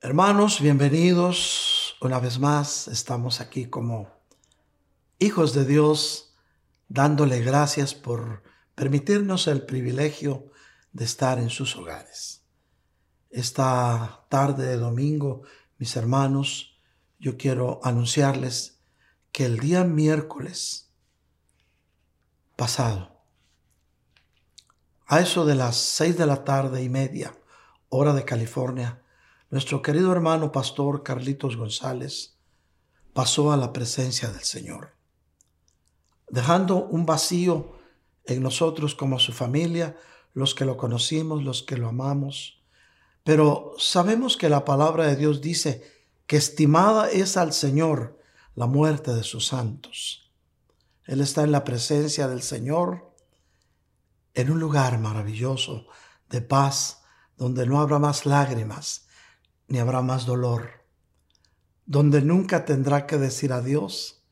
Hermanos, bienvenidos. Una vez más estamos aquí como hijos de Dios, dándole gracias por permitirnos el privilegio de estar en sus hogares. Esta tarde de domingo, mis hermanos, yo quiero anunciarles que el día miércoles pasado, a eso de las seis de la tarde y media, hora de California, nuestro querido hermano pastor Carlitos González pasó a la presencia del Señor, dejando un vacío en nosotros como su familia, los que lo conocimos, los que lo amamos. Pero sabemos que la palabra de Dios dice que estimada es al Señor la muerte de sus santos. Él está en la presencia del Señor, en un lugar maravilloso de paz, donde no habrá más lágrimas, ni habrá más dolor, donde nunca tendrá que decir adiós,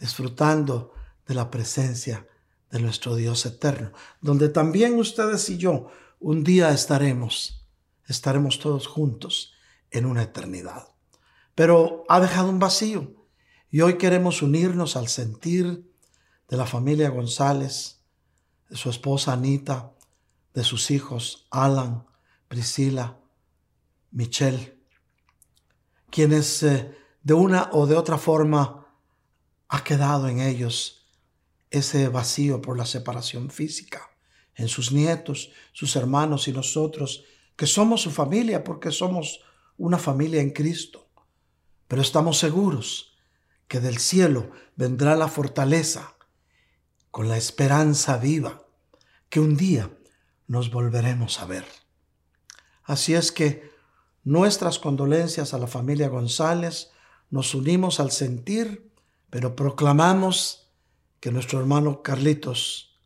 disfrutando de la presencia de nuestro Dios eterno, donde también ustedes y yo un día estaremos, estaremos todos juntos en una eternidad. Pero ha dejado un vacío y hoy queremos unirnos al sentir de la familia González, de su esposa Anita, de sus hijos Alan, Priscila, Michelle, quienes eh, de una o de otra forma ha quedado en ellos ese vacío por la separación física, en sus nietos, sus hermanos y nosotros, que somos su familia porque somos una familia en Cristo. Pero estamos seguros que del cielo vendrá la fortaleza con la esperanza viva que un día nos volveremos a ver. Así es que nuestras condolencias a la familia González, nos unimos al sentir, pero proclamamos que nuestro hermano Carlitos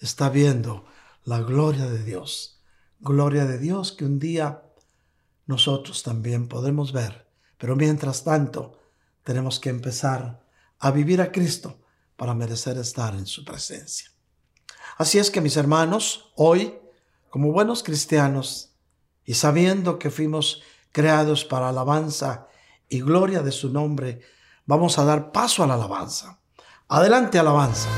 está viendo la gloria de Dios, gloria de Dios que un día nosotros también podemos ver, pero mientras tanto tenemos que empezar a vivir a Cristo para merecer estar en su presencia. Así es que mis hermanos, hoy, como buenos cristianos, y sabiendo que fuimos creados para alabanza y gloria de su nombre, vamos a dar paso a la alabanza. Adelante alabanza.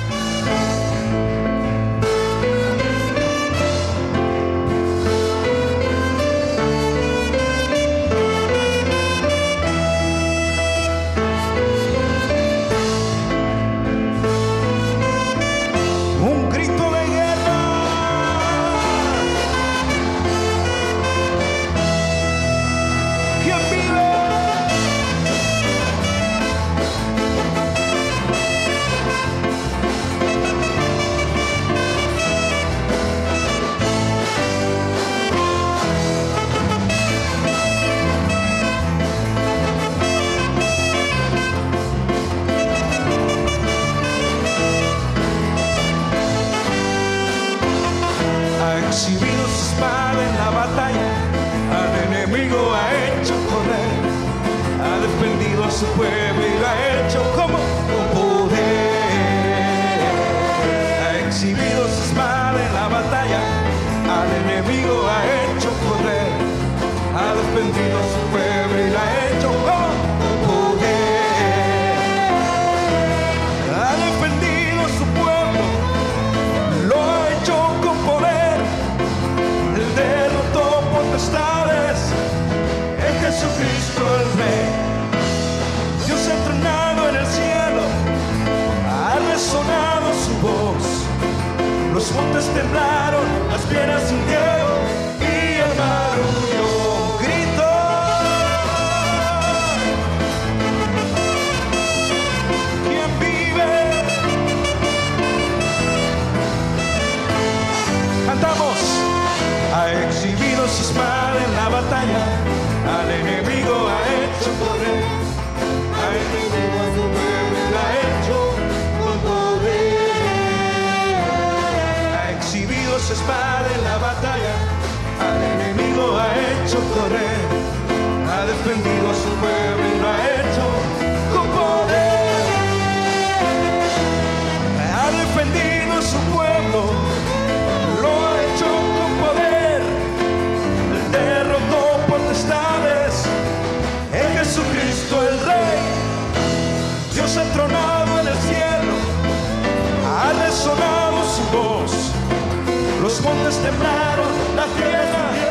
montes temblaron, la tierra.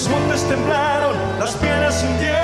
Los montes temblaron, las piedras hundieron.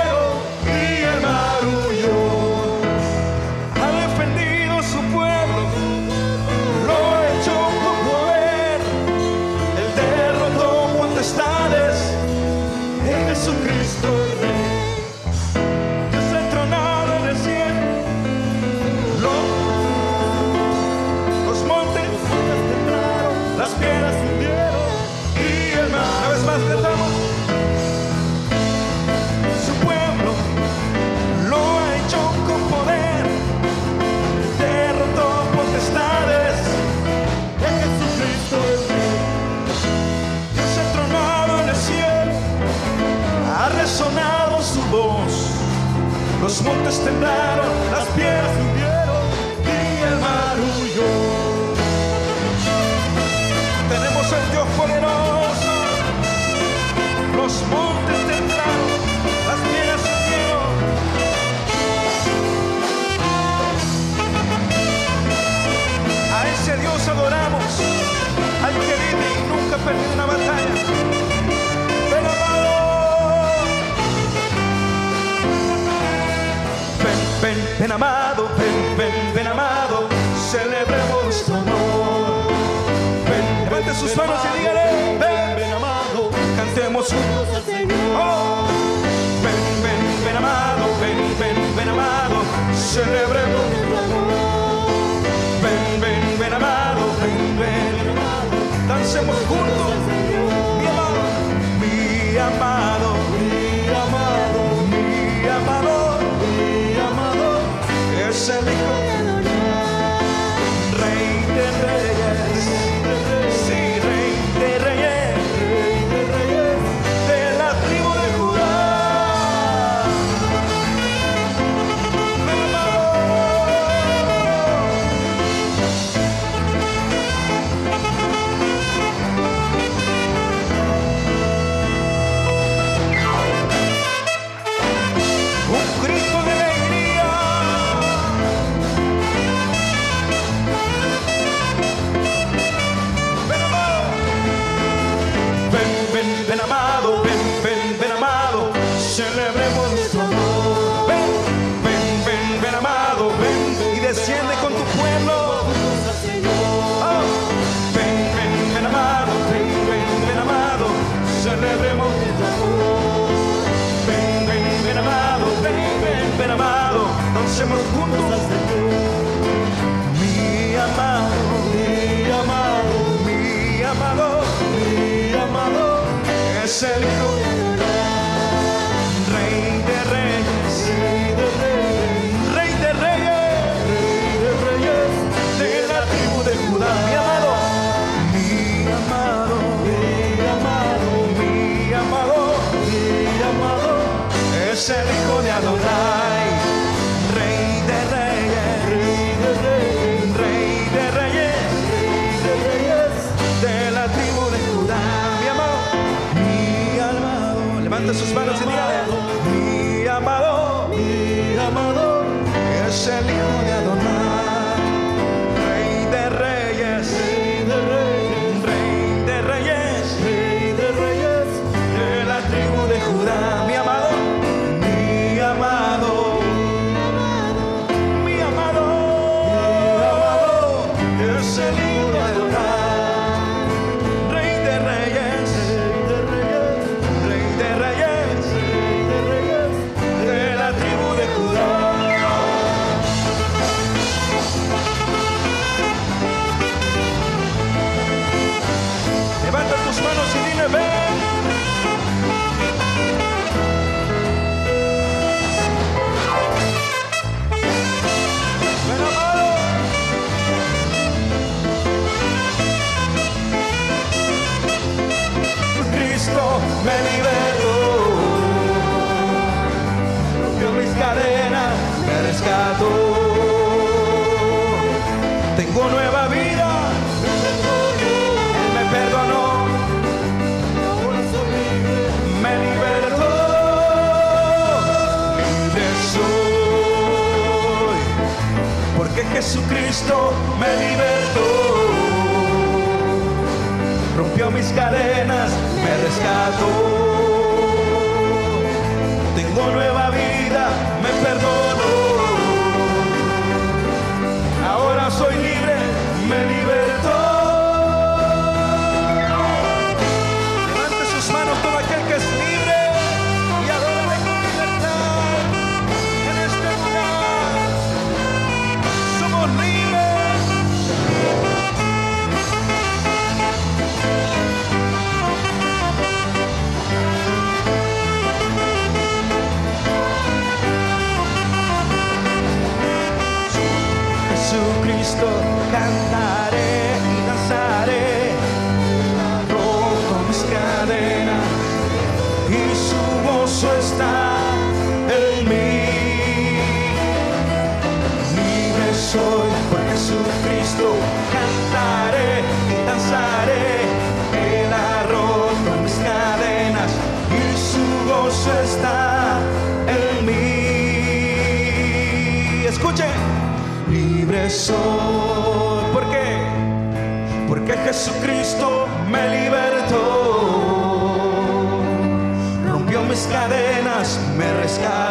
juntas tentaram amado, ven, ven, ven amado, celebremos tu amor. Levante sus manos y dígale, ven, ven amado, cantemos juntos al Señor. Ven, ven, ven amado, ven, ven, ven amado, celebremos tu amor. Jesucristo me libertó, rompió mis cadenas, me rescató, tengo nuevo ¿Por qué? Porque Jesucristo me libertó, rompió mis cadenas, me rescató.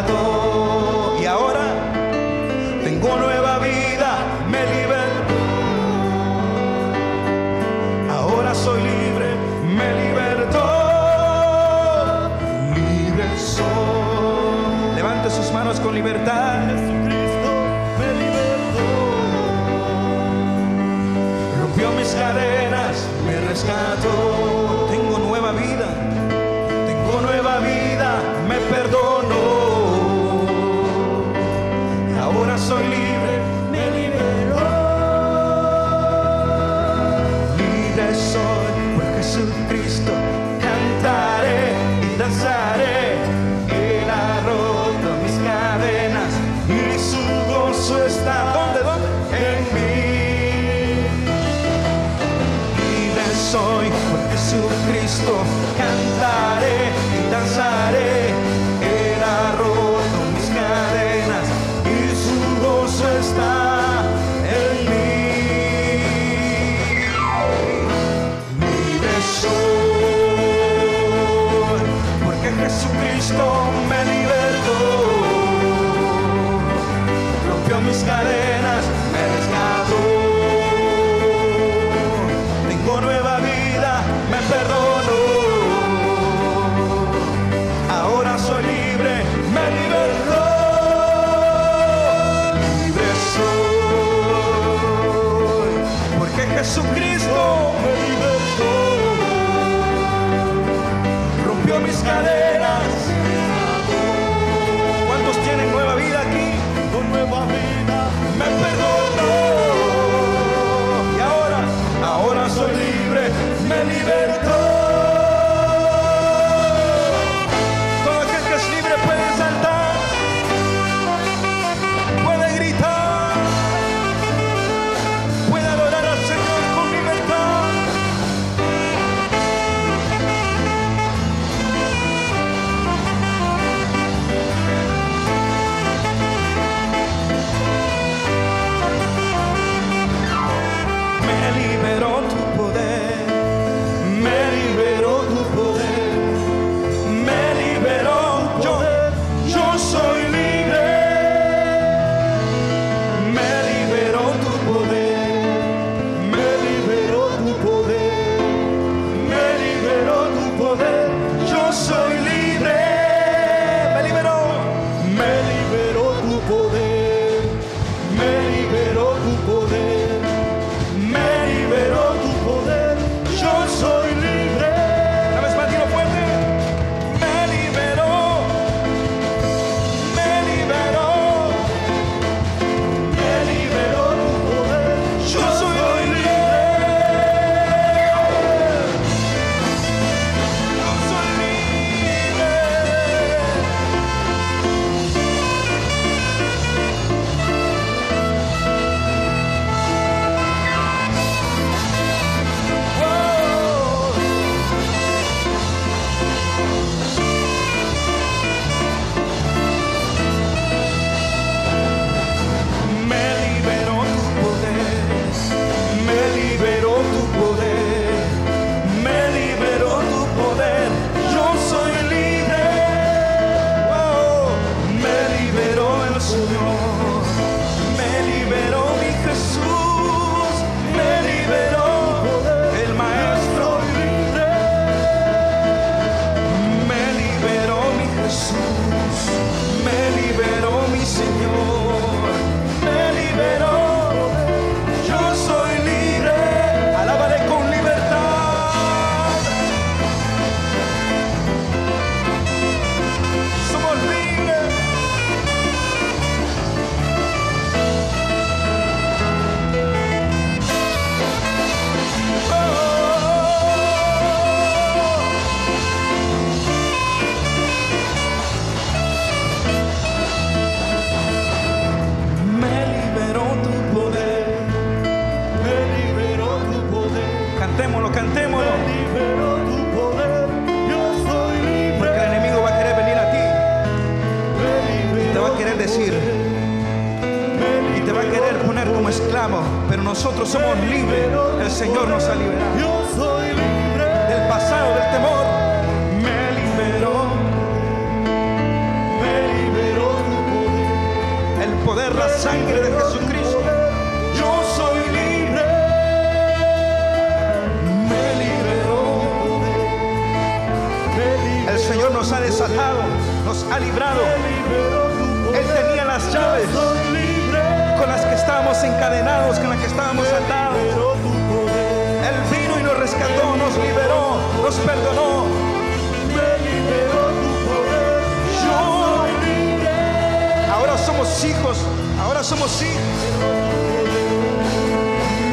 Ahora somos hijos, ahora somos hijos.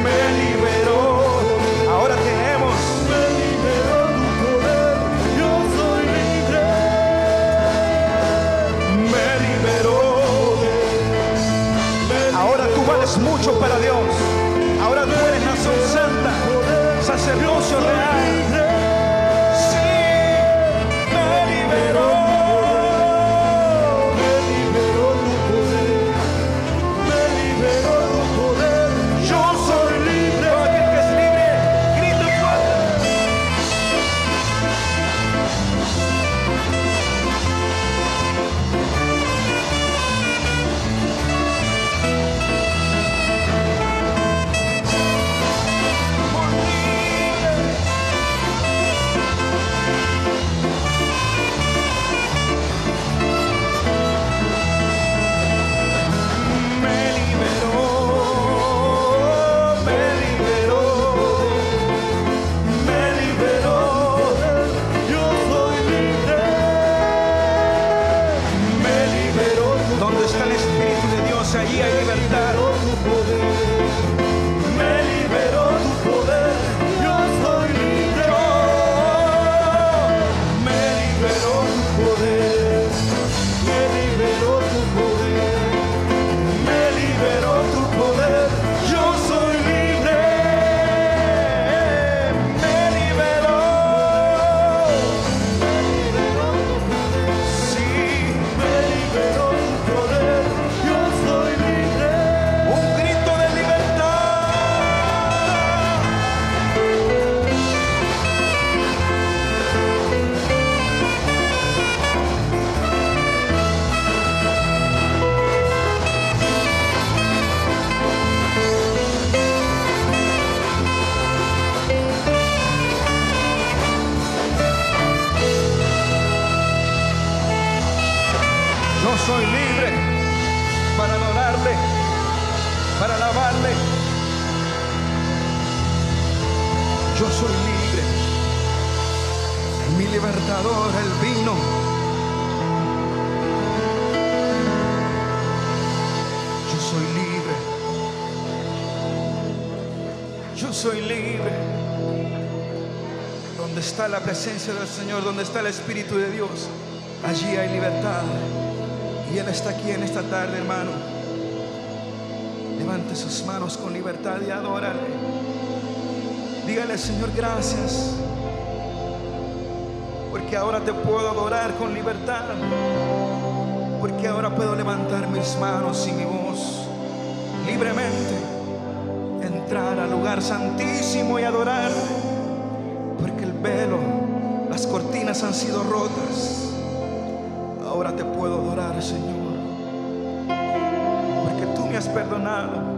Me liberó, ahora tenemos. Me liberó tu poder. Yo soy libre. Me liberó. Ahora tú vales mucho para Dios. Ahora tú eres nación santa, sacerdocio real. Soy libre. Donde está la presencia del Señor, donde está el Espíritu de Dios, allí hay libertad. Y Él está aquí en esta tarde, hermano. Levante sus manos con libertad y adórale. Dígale, Señor, gracias. Porque ahora te puedo adorar con libertad. Porque ahora puedo levantar mis manos y mi voz libremente. Al lugar santísimo y adorarte. Porque el velo, las cortinas han sido rotas. Ahora te puedo adorar, Señor. Porque tú me has perdonado.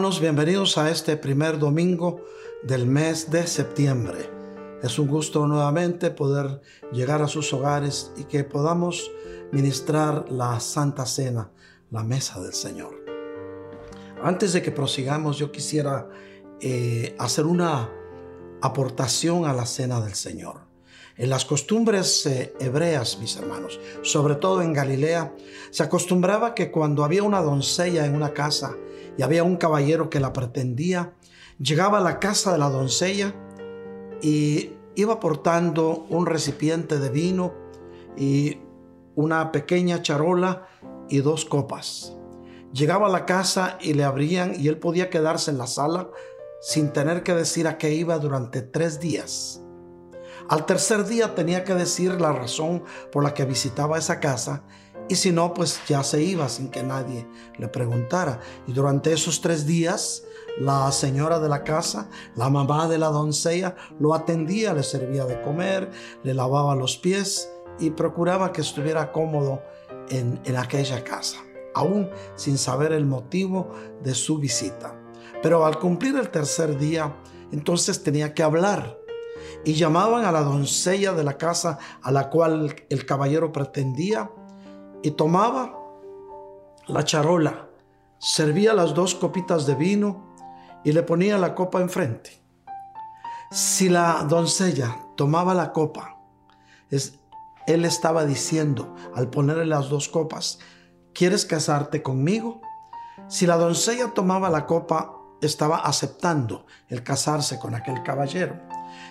Hermanos, bienvenidos a este primer domingo del mes de septiembre. Es un gusto nuevamente poder llegar a sus hogares y que podamos ministrar la Santa Cena, la mesa del Señor. Antes de que prosigamos, yo quisiera eh, hacer una aportación a la Cena del Señor. En las costumbres eh, hebreas, mis hermanos, sobre todo en Galilea, se acostumbraba que cuando había una doncella en una casa y había un caballero que la pretendía, llegaba a la casa de la doncella y iba portando un recipiente de vino y una pequeña charola y dos copas. Llegaba a la casa y le abrían y él podía quedarse en la sala sin tener que decir a qué iba durante tres días. Al tercer día tenía que decir la razón por la que visitaba esa casa y si no, pues ya se iba sin que nadie le preguntara. Y durante esos tres días, la señora de la casa, la mamá de la doncella, lo atendía, le servía de comer, le lavaba los pies y procuraba que estuviera cómodo en, en aquella casa, aún sin saber el motivo de su visita. Pero al cumplir el tercer día, entonces tenía que hablar y llamaban a la doncella de la casa a la cual el caballero pretendía y tomaba la charola, servía las dos copitas de vino y le ponía la copa enfrente. Si la doncella tomaba la copa, él estaba diciendo al ponerle las dos copas, ¿quieres casarte conmigo? Si la doncella tomaba la copa, estaba aceptando el casarse con aquel caballero.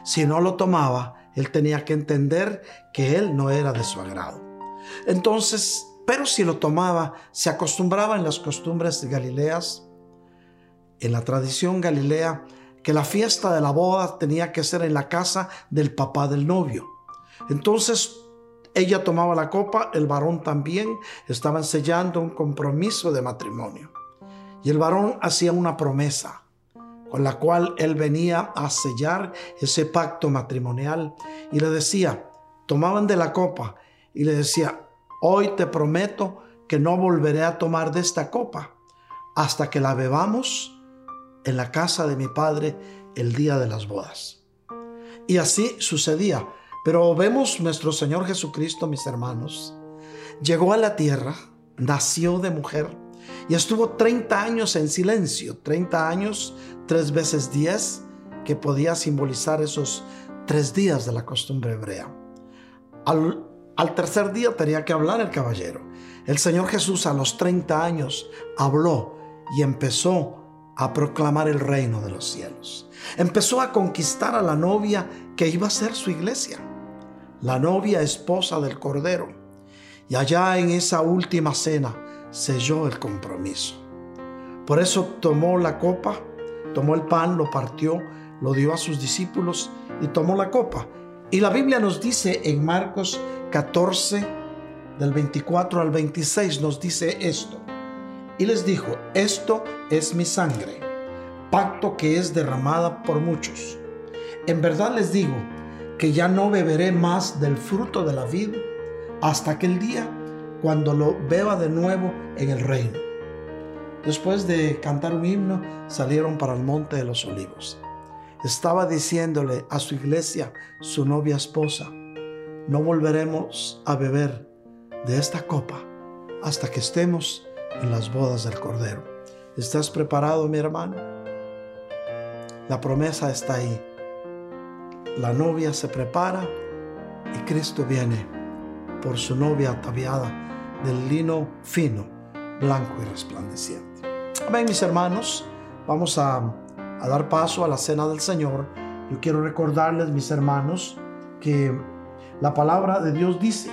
Si no lo tomaba, él tenía que entender que él no era de su agrado. Entonces, pero si lo tomaba, se acostumbraba en las costumbres galileas en la tradición galilea que la fiesta de la boda tenía que ser en la casa del papá del novio. Entonces ella tomaba la copa, el varón también, estaban sellando un compromiso de matrimonio. Y el varón hacía una promesa con la cual él venía a sellar ese pacto matrimonial y le decía, tomaban de la copa y le decía, hoy te prometo que no volveré a tomar de esta copa hasta que la bebamos en la casa de mi padre el día de las bodas. Y así sucedía. Pero vemos nuestro Señor Jesucristo, mis hermanos, llegó a la tierra, nació de mujer y estuvo 30 años en silencio, 30 años, tres veces 10, que podía simbolizar esos tres días de la costumbre hebrea. Al, al tercer día tenía que hablar el caballero. El Señor Jesús a los 30 años habló y empezó a proclamar el reino de los cielos. Empezó a conquistar a la novia que iba a ser su iglesia, la novia esposa del Cordero. Y allá en esa última cena selló el compromiso. Por eso tomó la copa, tomó el pan, lo partió, lo dio a sus discípulos y tomó la copa. Y la Biblia nos dice en Marcos 14, del 24 al 26, nos dice esto y les dijo, esto es mi sangre, pacto que es derramada por muchos. En verdad les digo que ya no beberé más del fruto de la vid hasta aquel día cuando lo beba de nuevo en el reino. Después de cantar un himno, salieron para el monte de los olivos. Estaba diciéndole a su iglesia, su novia esposa, no volveremos a beber de esta copa hasta que estemos en las bodas del Cordero. ¿Estás preparado, mi hermano? La promesa está ahí. La novia se prepara y Cristo viene por su novia ataviada del lino fino, blanco y resplandeciente. Ven, mis hermanos, vamos a, a dar paso a la cena del Señor. Yo quiero recordarles, mis hermanos, que la palabra de Dios dice,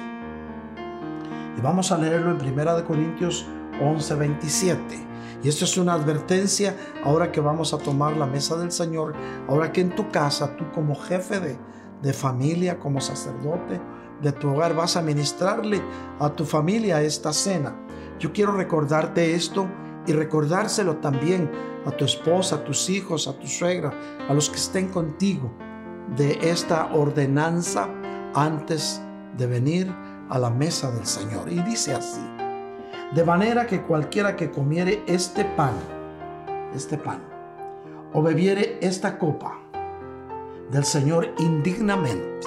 y vamos a leerlo en Primera de Corintios 11:27. Y esto es una advertencia ahora que vamos a tomar la mesa del Señor, ahora que en tu casa, tú como jefe de, de familia, como sacerdote de tu hogar, vas a ministrarle a tu familia esta cena. Yo quiero recordarte esto y recordárselo también a tu esposa, a tus hijos, a tu suegra, a los que estén contigo de esta ordenanza antes de venir a la mesa del Señor. Y dice así, de manera que cualquiera que comiere este pan, este pan, o bebiere esta copa del Señor indignamente,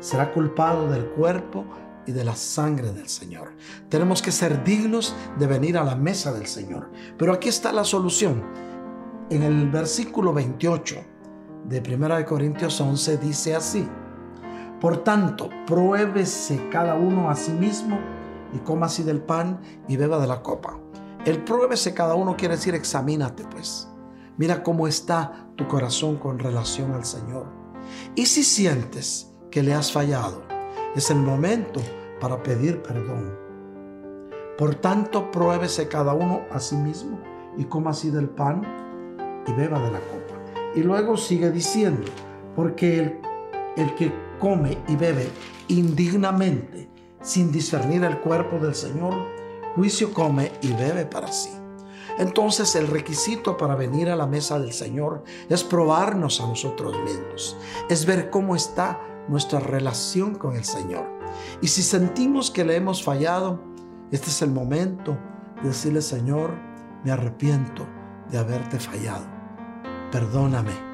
será culpado del cuerpo y de la sangre del Señor. Tenemos que ser dignos de venir a la mesa del Señor. Pero aquí está la solución. En el versículo 28 de 1 Corintios 11 dice así. Por tanto, pruébese cada uno a sí mismo y coma así del pan y beba de la copa. El pruébese cada uno quiere decir examínate pues. Mira cómo está tu corazón con relación al Señor. Y si sientes que le has fallado, es el momento para pedir perdón. Por tanto, pruébese cada uno a sí mismo y coma así del pan y beba de la copa. Y luego sigue diciendo, porque el, el que come y bebe indignamente, sin discernir el cuerpo del Señor, juicio come y bebe para sí. Entonces el requisito para venir a la mesa del Señor es probarnos a nosotros mismos, es ver cómo está nuestra relación con el Señor. Y si sentimos que le hemos fallado, este es el momento de decirle, Señor, me arrepiento de haberte fallado. Perdóname.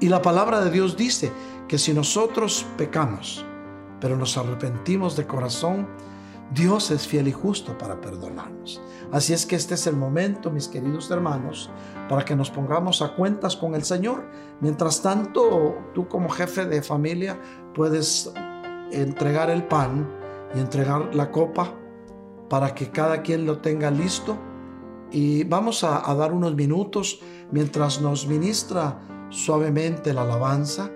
Y la palabra de Dios dice que si nosotros pecamos, pero nos arrepentimos de corazón, Dios es fiel y justo para perdonarnos. Así es que este es el momento, mis queridos hermanos, para que nos pongamos a cuentas con el Señor. Mientras tanto, tú como jefe de familia puedes entregar el pan y entregar la copa para que cada quien lo tenga listo. Y vamos a, dar unos minutos mientras nos ministra suavemente la alabanza.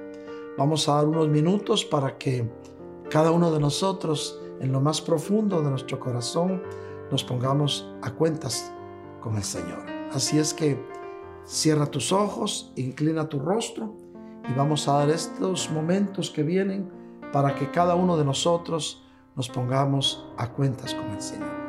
Vamos a dar unos minutos para que cada uno de nosotros, en lo más profundo de nuestro corazón, nos pongamos a cuentas con el Señor. Así es que cierra tus ojos, inclina tu rostro y vamos a dar estos momentos que vienen para que cada uno de nosotros nos pongamos a cuentas con el Señor.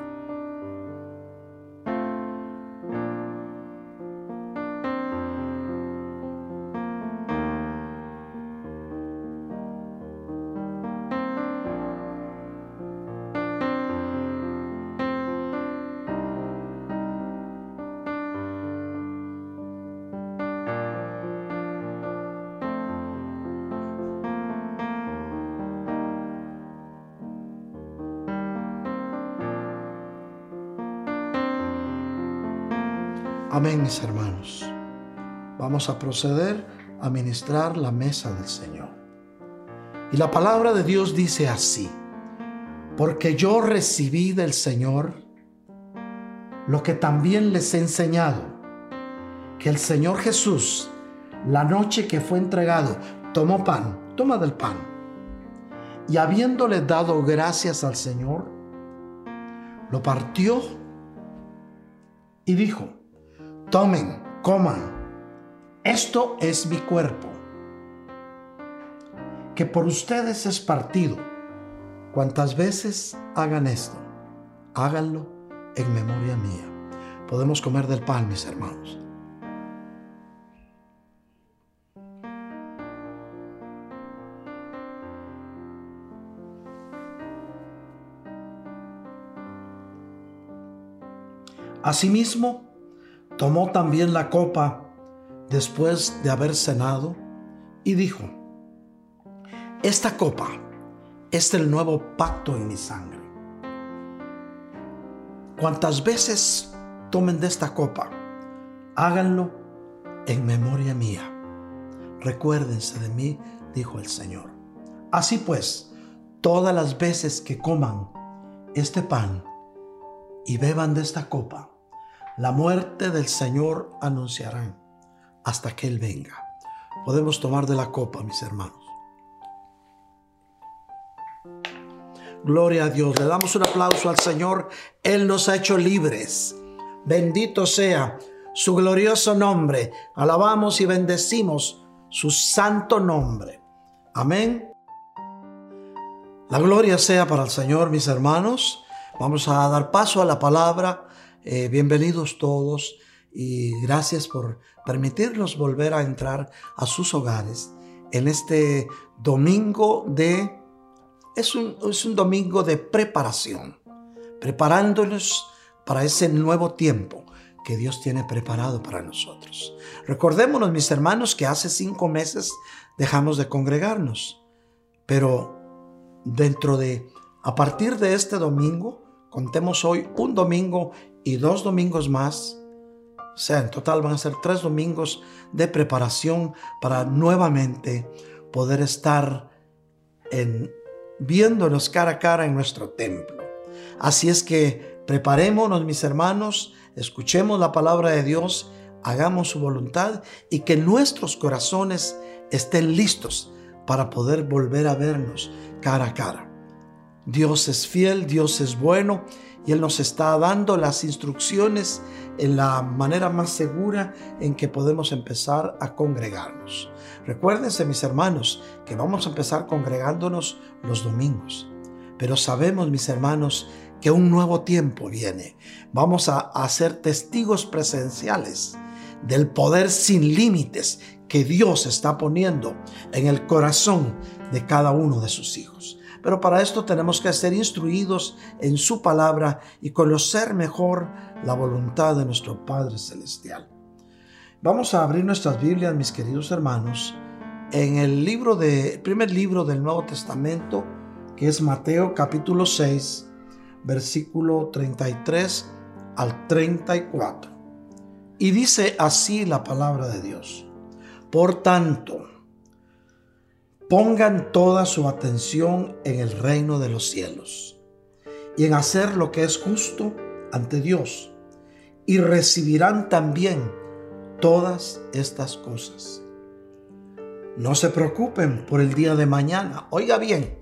Hermanos. Vamos a proceder a ministrar la mesa del Señor. Y la palabra de Dios dice así, porque yo recibí del Señor lo que también les he enseñado, que el Señor Jesús, la noche que fue entregado, tomó pan, toma del pan, y habiéndole dado gracias al Señor, lo partió y dijo, tomen, coman. Esto es mi cuerpo, que por ustedes es partido. Cuantas veces hagan esto, háganlo en memoria mía. Podemos comer del pan, mis hermanos. Asimismo, tomó también la copa después de haber cenado y dijo, esta copa es el nuevo pacto en mi sangre. Cuantas veces tomen de esta copa, háganlo en memoria mía. Recuérdense de mí, dijo el Señor. Así pues, todas las veces que coman este pan y beban de esta copa, la muerte del Señor anunciarán hasta que Él venga. Podemos tomar de la copa, mis hermanos. Gloria a Dios. Le damos un aplauso al Señor. Él nos ha hecho libres. Bendito sea su glorioso nombre. Alabamos y bendecimos su santo nombre. Amén. La gloria sea para el Señor, mis hermanos. Vamos a dar paso a la palabra eh, bienvenidos todos y gracias por permitirnos volver a entrar a sus hogares en este domingo de... Es un, es un domingo de preparación, preparándonos para ese nuevo tiempo que Dios tiene preparado para nosotros. Recordémonos, mis hermanos, que hace cinco meses dejamos de congregarnos, pero dentro de, a partir de este domingo, contemos hoy un domingo y dos domingos más, o sea, en total van a ser tres domingos de preparación para nuevamente poder estar en, viéndonos cara a cara en nuestro templo. Así es que preparémonos, mis hermanos, escuchemos la palabra de Dios, hagamos su voluntad y que nuestros corazones estén listos para poder volver a vernos cara a cara. Dios es fiel, Dios es bueno y Él nos está dando las instrucciones en la manera más segura en que podemos empezar a congregarnos. Recuérdense, mis hermanos, que vamos a empezar congregándonos los domingos. Pero sabemos, mis hermanos, que un nuevo tiempo viene. Vamos a, a ser testigos presenciales del poder sin límites que Dios está poniendo en el corazón de cada uno de sus hijos. Pero para esto tenemos que ser instruidos en su palabra y conocer mejor la voluntad de nuestro Padre Celestial. Vamos a abrir nuestras Biblias, mis queridos hermanos, en el libro de, primer libro del Nuevo Testamento, que es Mateo capítulo 6, versículo 33 al 34. Y dice así la palabra de Dios. Por tanto, pongan toda su atención en el reino de los cielos y en hacer lo que es justo ante Dios y recibirán también todas estas cosas. No se preocupen por el día de mañana. Oiga bien,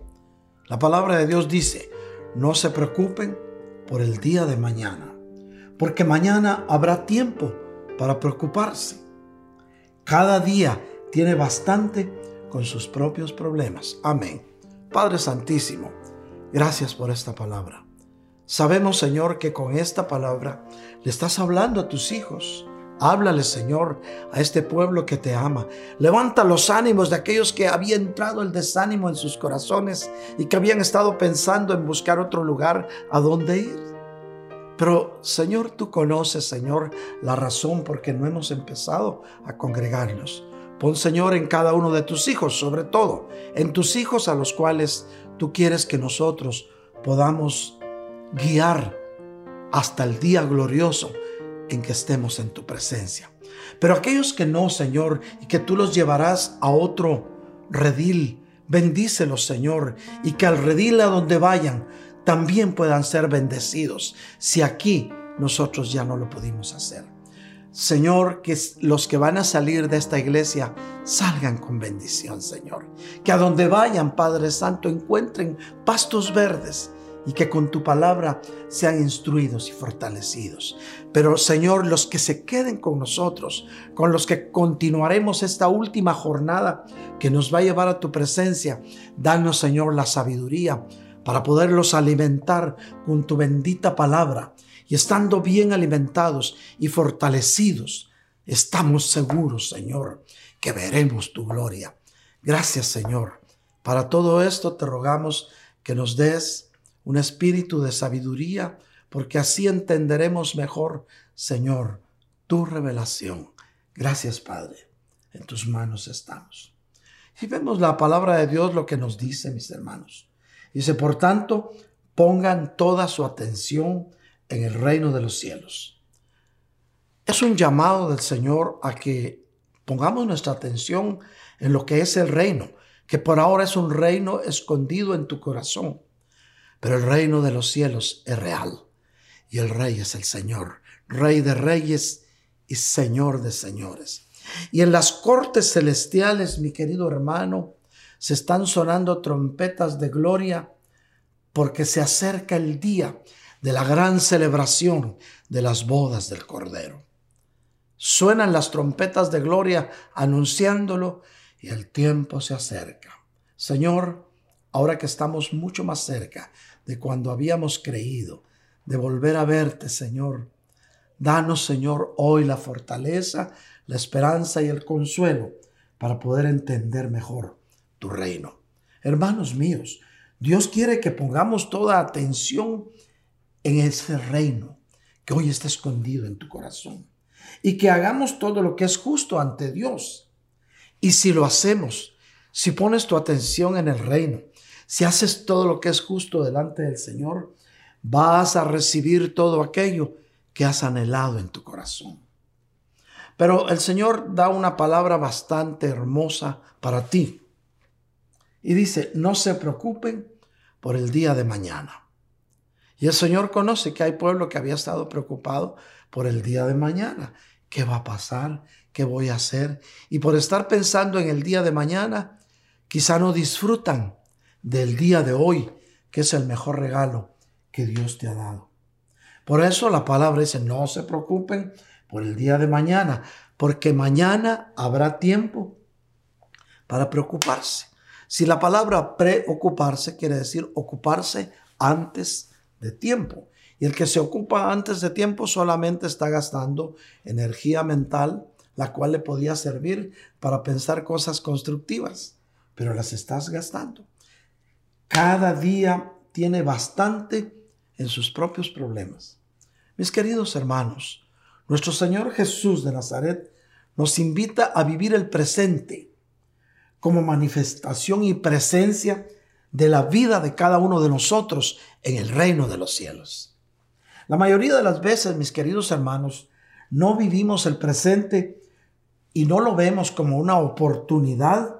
la palabra de Dios dice, no se preocupen por el día de mañana, porque mañana habrá tiempo para preocuparse. Cada día tiene bastante con sus propios problemas. Amén. Padre Santísimo, gracias por esta palabra. Sabemos, Señor, que con esta palabra le estás hablando a tus hijos. Háblale, Señor, a este pueblo que te ama. Levanta los ánimos de aquellos que había entrado el desánimo en sus corazones y que habían estado pensando en buscar otro lugar a donde ir. Pero, Señor, tú conoces, Señor, la razón por qué no hemos empezado a congregarnos. Pon, Señor, en cada uno de tus hijos, sobre todo en tus hijos a los cuales tú quieres que nosotros podamos guiar hasta el día glorioso en que estemos en tu presencia. Pero aquellos que no, Señor, y que tú los llevarás a otro redil, bendícelos, Señor, y que al redil a donde vayan también puedan ser bendecidos, si aquí nosotros ya no lo pudimos hacer. Señor, que los que van a salir de esta iglesia salgan con bendición, Señor. Que a donde vayan, Padre Santo, encuentren pastos verdes y que con tu palabra sean instruidos y fortalecidos. Pero Señor, los que se queden con nosotros, con los que continuaremos esta última jornada que nos va a llevar a tu presencia, danos Señor la sabiduría para poderlos alimentar con tu bendita palabra y estando bien alimentados y fortalecidos, estamos seguros, Señor, que veremos tu gloria. Gracias, Señor. Para todo esto te rogamos que nos des un espíritu de sabiduría, porque así entenderemos mejor, Señor, tu revelación. Gracias, Padre. En tus manos estamos. Y vemos la palabra de Dios lo que nos dice, mis hermanos. Dice, por tanto, pongan toda su atención en el reino de los cielos. Es un llamado del Señor a que pongamos nuestra atención en lo que es el reino, que por ahora es un reino escondido en tu corazón, pero el reino de los cielos es real y el rey es el Señor, rey de reyes y señor de señores. Y en las cortes celestiales, mi querido hermano, se están sonando trompetas de gloria porque se acerca el día de la gran celebración de las bodas del Cordero. Suenan las trompetas de gloria anunciándolo y el tiempo se acerca. Señor, ahora que estamos mucho más cerca de cuando habíamos creído, de volver a verte, Señor, danos, Señor, hoy la fortaleza, la esperanza y el consuelo para poder entender mejor tu reino. Hermanos míos, Dios quiere que pongamos toda atención en ese reino, que hoy está escondido en tu corazón. Y que hagamos todo lo que es justo ante Dios. Y si lo hacemos, si pones tu atención en el reino, si haces todo lo que es justo delante del Señor, vas a recibir todo aquello que has anhelado en tu corazón. Pero el Señor da una palabra bastante hermosa para ti. Y dice, no se preocupen por el día de mañana. Y el Señor conoce que hay pueblo que había estado preocupado por el día de mañana. ¿Qué va a pasar? ¿Qué voy a hacer? Y por estar pensando en el día de mañana, quizá no disfrutan del día de hoy, que es el mejor regalo que Dios te ha dado. Por eso la palabra dice, no se preocupen por el día de mañana, porque mañana habrá tiempo para preocuparse. Si la palabra preocuparse quiere decir ocuparse antes de tiempo. Y el que se ocupa antes de tiempo solamente está gastando energía mental, la cual le podía servir para pensar cosas constructivas, pero las estás gastando. Cada día tiene bastante en sus propios problemas. Mis queridos hermanos, nuestro Señor Jesús de Nazaret nos invita a vivir el presente como manifestación y presencia de la vida de cada uno de nosotros en el reino de los cielos. La mayoría de las veces, mis queridos hermanos, no vivimos el presente y no lo vemos como una oportunidad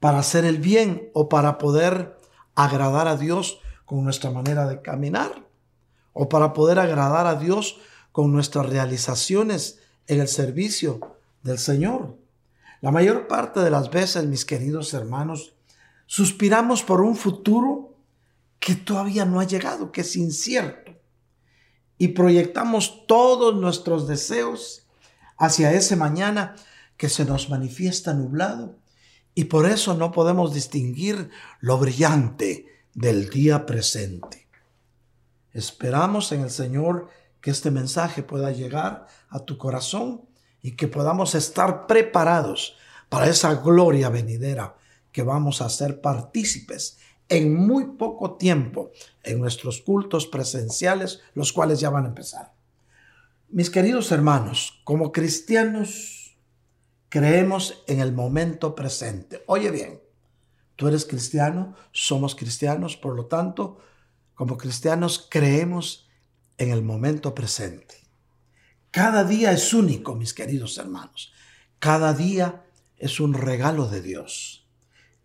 para hacer el bien o para poder agradar a Dios con nuestra manera de caminar o para poder agradar a Dios con nuestras realizaciones en el servicio del Señor. La mayor parte de las veces, mis queridos hermanos, suspiramos por un futuro que todavía no ha llegado, que es incierto. Y proyectamos todos nuestros deseos hacia ese mañana que se nos manifiesta nublado. Y por eso no podemos distinguir lo brillante del día presente. Esperamos en el Señor que este mensaje pueda llegar a tu corazón y que podamos estar preparados para esa gloria venidera que vamos a ser partícipes en muy poco tiempo en nuestros cultos presenciales, los cuales ya van a empezar. Mis queridos hermanos, como cristianos, creemos en el momento presente. Oye bien, tú eres cristiano, somos cristianos, por lo tanto, como cristianos creemos en el momento presente. Cada día es único, mis queridos hermanos. Cada día es un regalo de Dios.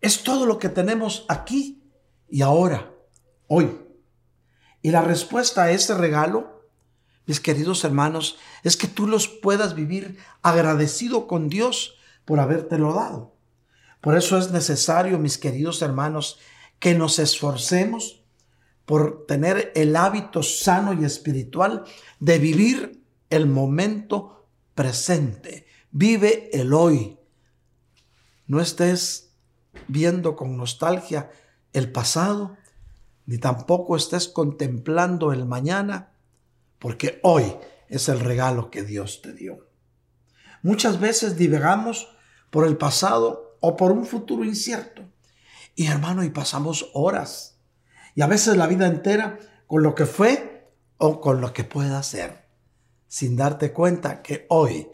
Es todo lo que tenemos aquí y ahora, hoy. Y la respuesta a ese regalo, mis queridos hermanos, es que tú los puedas vivir agradecido con Dios por habértelo dado. Por eso es necesario, mis queridos hermanos, que nos esforcemos por tener el hábito sano y espiritual de vivir el momento presente. Vive el hoy. No estés viendo con nostalgia el pasado, ni tampoco estés contemplando el mañana, porque hoy es el regalo que Dios te dio. Muchas veces divagamos por el pasado o por un futuro incierto. Y hermano, y pasamos horas y a veces la vida entera con lo que fue o con lo que pueda ser sin darte cuenta que hoy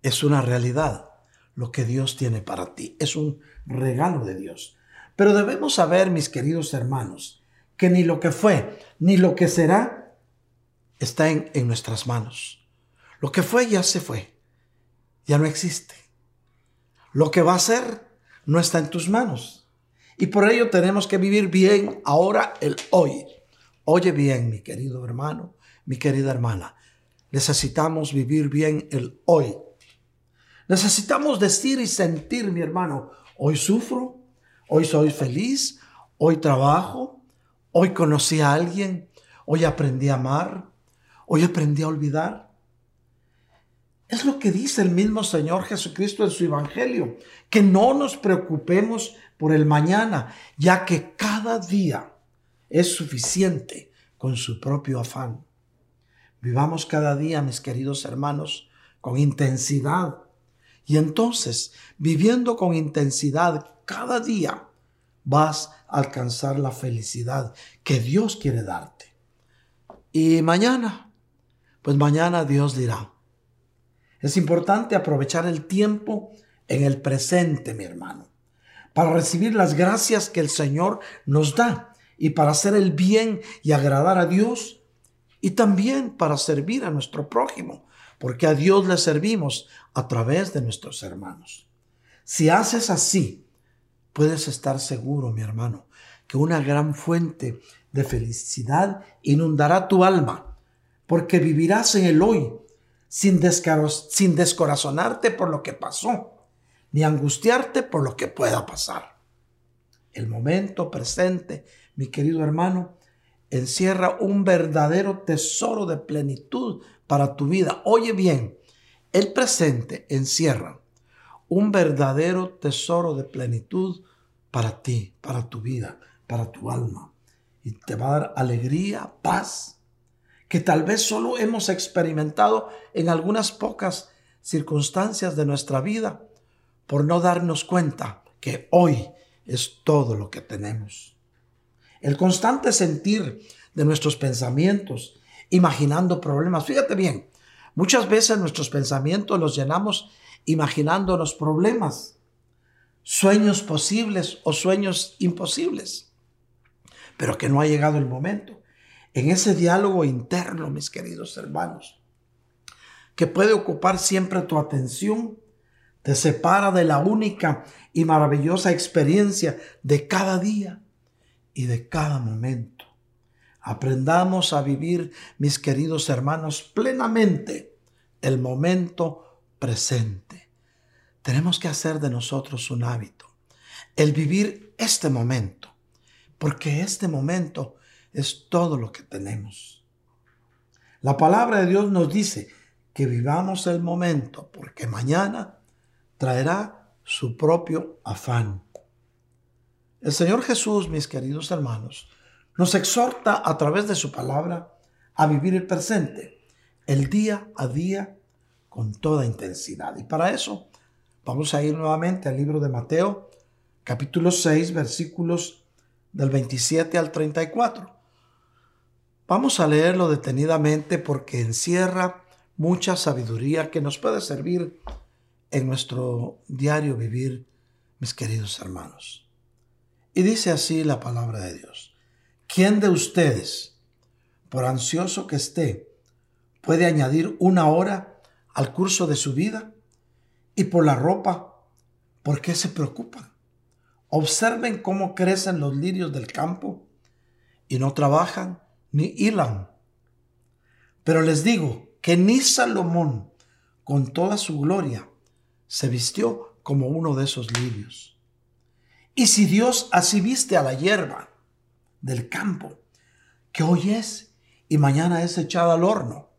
es una realidad lo que Dios tiene para ti. Es un regalo de Dios. Pero debemos saber, mis queridos hermanos, que ni lo que fue ni lo que será está en, nuestras manos. Lo que fue ya se fue. Ya no existe. Lo que va a ser no está en tus manos. Y por ello tenemos que vivir bien ahora el hoy. Oye bien, mi querido hermano, mi querida hermana. Necesitamos vivir bien el hoy. Necesitamos decir y sentir, mi hermano, hoy sufro, hoy soy feliz, hoy trabajo, hoy conocí a alguien, hoy aprendí a amar, hoy aprendí a olvidar. Es lo que dice el mismo Señor Jesucristo en su Evangelio, que no nos preocupemos por el mañana, ya que cada día es suficiente con su propio afán. Vivamos cada día, mis queridos hermanos, con intensidad. Y entonces, viviendo con intensidad cada día, vas a alcanzar la felicidad que Dios quiere darte. Y mañana, pues mañana Dios dirá. Es importante aprovechar el tiempo en el presente, mi hermano, para recibir las gracias que el Señor nos da y para hacer el bien y agradar a Dios y también para servir a nuestro prójimo, porque a Dios le servimos a través de nuestros hermanos. Si haces así, puedes estar seguro, mi hermano, que una gran fuente de felicidad inundará tu alma, porque vivirás en el hoy sin, sin descorazonarte por lo que pasó, ni angustiarte por lo que pueda pasar. El momento presente, mi querido hermano, encierra un verdadero tesoro de plenitud para tu vida. Oye bien, el presente encierra un verdadero tesoro de plenitud para ti, para tu vida, para tu alma. Y te va a dar alegría, paz, que tal vez solo hemos experimentado en algunas pocas circunstancias de nuestra vida por no darnos cuenta que hoy es todo lo que tenemos. El constante sentir de nuestros pensamientos, imaginando problemas. Fíjate bien, muchas veces nuestros pensamientos los llenamos imaginándonos problemas, sueños posibles o sueños imposibles, pero que no ha llegado el momento. En ese diálogo interno, mis queridos hermanos, que puede ocupar siempre tu atención, te separa de la única y maravillosa experiencia de cada día y de cada momento. Aprendamos a vivir, mis queridos hermanos, plenamente el momento presente. Tenemos que hacer de nosotros un hábito, el vivir este momento, porque este momento es todo lo que tenemos. La palabra de Dios nos dice que vivamos el momento, porque mañana traerá su propio afán. El Señor Jesús, mis queridos hermanos, nos exhorta a través de su palabra a vivir el presente, el día a día, con toda intensidad. Y para eso vamos a ir nuevamente al libro de Mateo, capítulo 6, versículos del 27 al 34. Vamos a leerlo detenidamente porque encierra mucha sabiduría que nos puede servir en nuestro diario vivir, mis queridos hermanos. Y dice así la palabra de Dios. ¿Quién de ustedes, por ansioso que esté, puede añadir una hora al curso de su vida? Y por la ropa, ¿por qué se preocupan? Observen cómo crecen los lirios del campo y no trabajan ni hilan. Pero les digo que ni Salomón, con toda su gloria, se vistió como uno de esos lirios. Y si Dios así viste a la hierba del campo, que hoy es y mañana es echada al horno,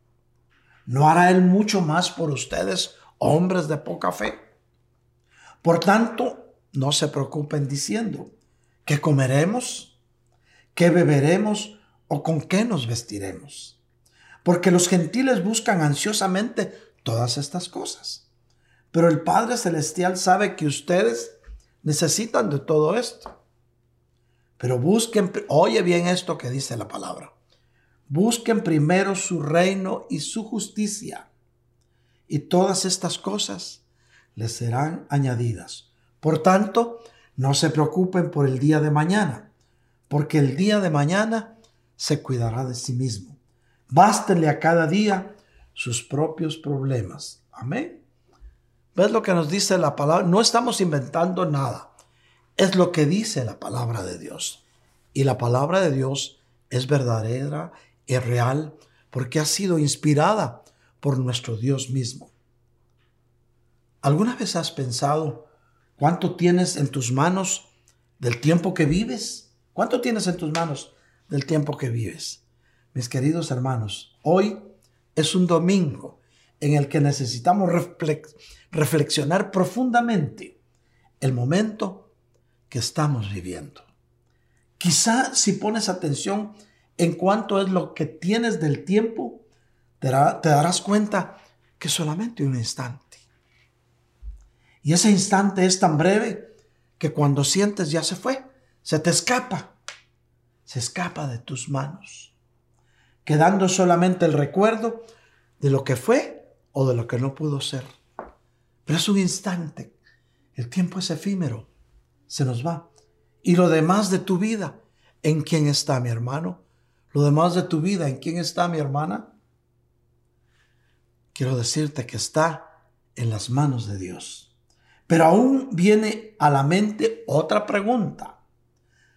¿no hará Él mucho más por ustedes, hombres de poca fe? Por tanto, no se preocupen diciendo, ¿qué comeremos? ¿Qué beberemos? ¿O con qué nos vestiremos? Porque los gentiles buscan ansiosamente todas estas cosas. Pero el Padre Celestial sabe que ustedes necesitan de todo esto. Pero busquen, oye bien esto que dice la palabra. Busquen primero su reino y su justicia, y todas estas cosas les serán añadidas. Por tanto, no se preocupen por el día de mañana, porque el día de mañana se cuidará de sí mismo. Bástenle a cada día sus propios problemas. Amén. ¿Ves lo que nos dice la palabra? No estamos inventando nada. Es lo que dice la palabra de Dios. Y la palabra de Dios es verdadera y real porque ha sido inspirada por nuestro Dios mismo. ¿Alguna vez has pensado cuánto tienes en tus manos del tiempo que vives? ¿Cuánto tienes en tus manos del tiempo que vives? Mis queridos hermanos, hoy es un domingo en el que necesitamos reflexionar profundamente el momento que estamos viviendo. Quizá si pones atención en cuanto es lo que tienes del tiempo, te, te darás cuenta que solamente un instante. Y ese instante es tan breve que cuando sientes ya se fue, se te escapa, se escapa de tus manos, quedando solamente el recuerdo de lo que fue o de lo que no pudo ser. Pero es un instante. El tiempo es efímero. Se nos va. Y lo demás de tu vida, ¿en quién está mi hermano? Lo demás de tu vida, ¿en quién está mi hermana? Quiero decirte que está en las manos de Dios. Pero aún viene a la mente otra pregunta.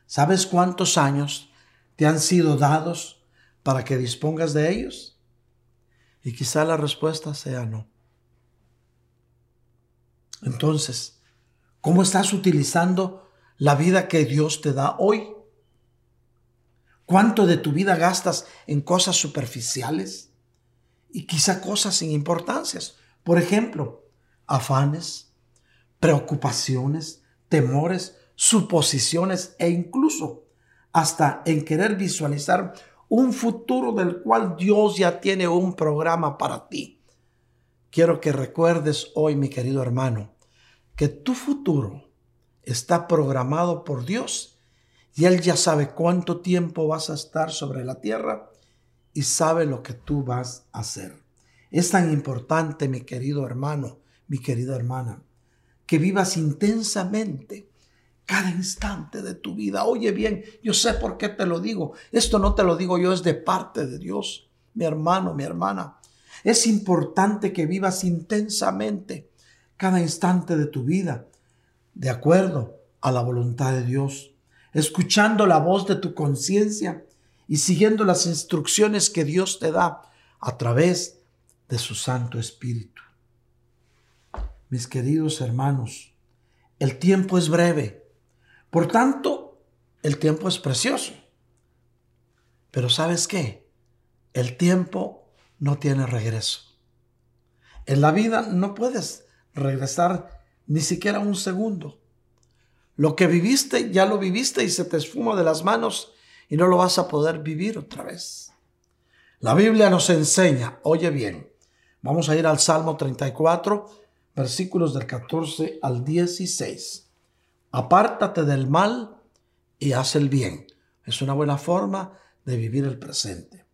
¿Sabes cuántos años te han sido dados para que dispongas de ellos? Y quizá la respuesta sea no. Entonces, ¿cómo estás utilizando la vida que Dios te da hoy? ¿Cuánto de tu vida gastas en cosas superficiales y quizá cosas sin importancias? Por ejemplo, afanes, preocupaciones, temores, suposiciones e incluso hasta en querer visualizar un futuro del cual Dios ya tiene un programa para ti. Quiero que recuerdes hoy, mi querido hermano, que tu futuro está programado por Dios y Él ya sabe cuánto tiempo vas a estar sobre la tierra y sabe lo que tú vas a hacer. Es tan importante, mi querido hermano, mi querida hermana, que vivas intensamente cada instante de tu vida. Oye bien, yo sé por qué te lo digo. Esto no te lo digo yo, es de parte de Dios. Mi hermano, mi hermana. Es importante que vivas intensamente cada instante de tu vida, de acuerdo a la voluntad de Dios, escuchando la voz de tu conciencia y siguiendo las instrucciones que Dios te da a través de su Santo Espíritu. Mis queridos hermanos, el tiempo es breve por tanto, el tiempo es precioso. Pero ¿sabes qué? El tiempo no tiene regreso. En la vida no puedes regresar ni siquiera un segundo. Lo que viviste, ya lo viviste y se te esfuma de las manos y no lo vas a poder vivir otra vez. La Biblia nos enseña, oye bien, vamos a ir al Salmo 34, versículos del 14 al 16. Apártate del mal y haz el bien. Es una buena forma de vivir el presente.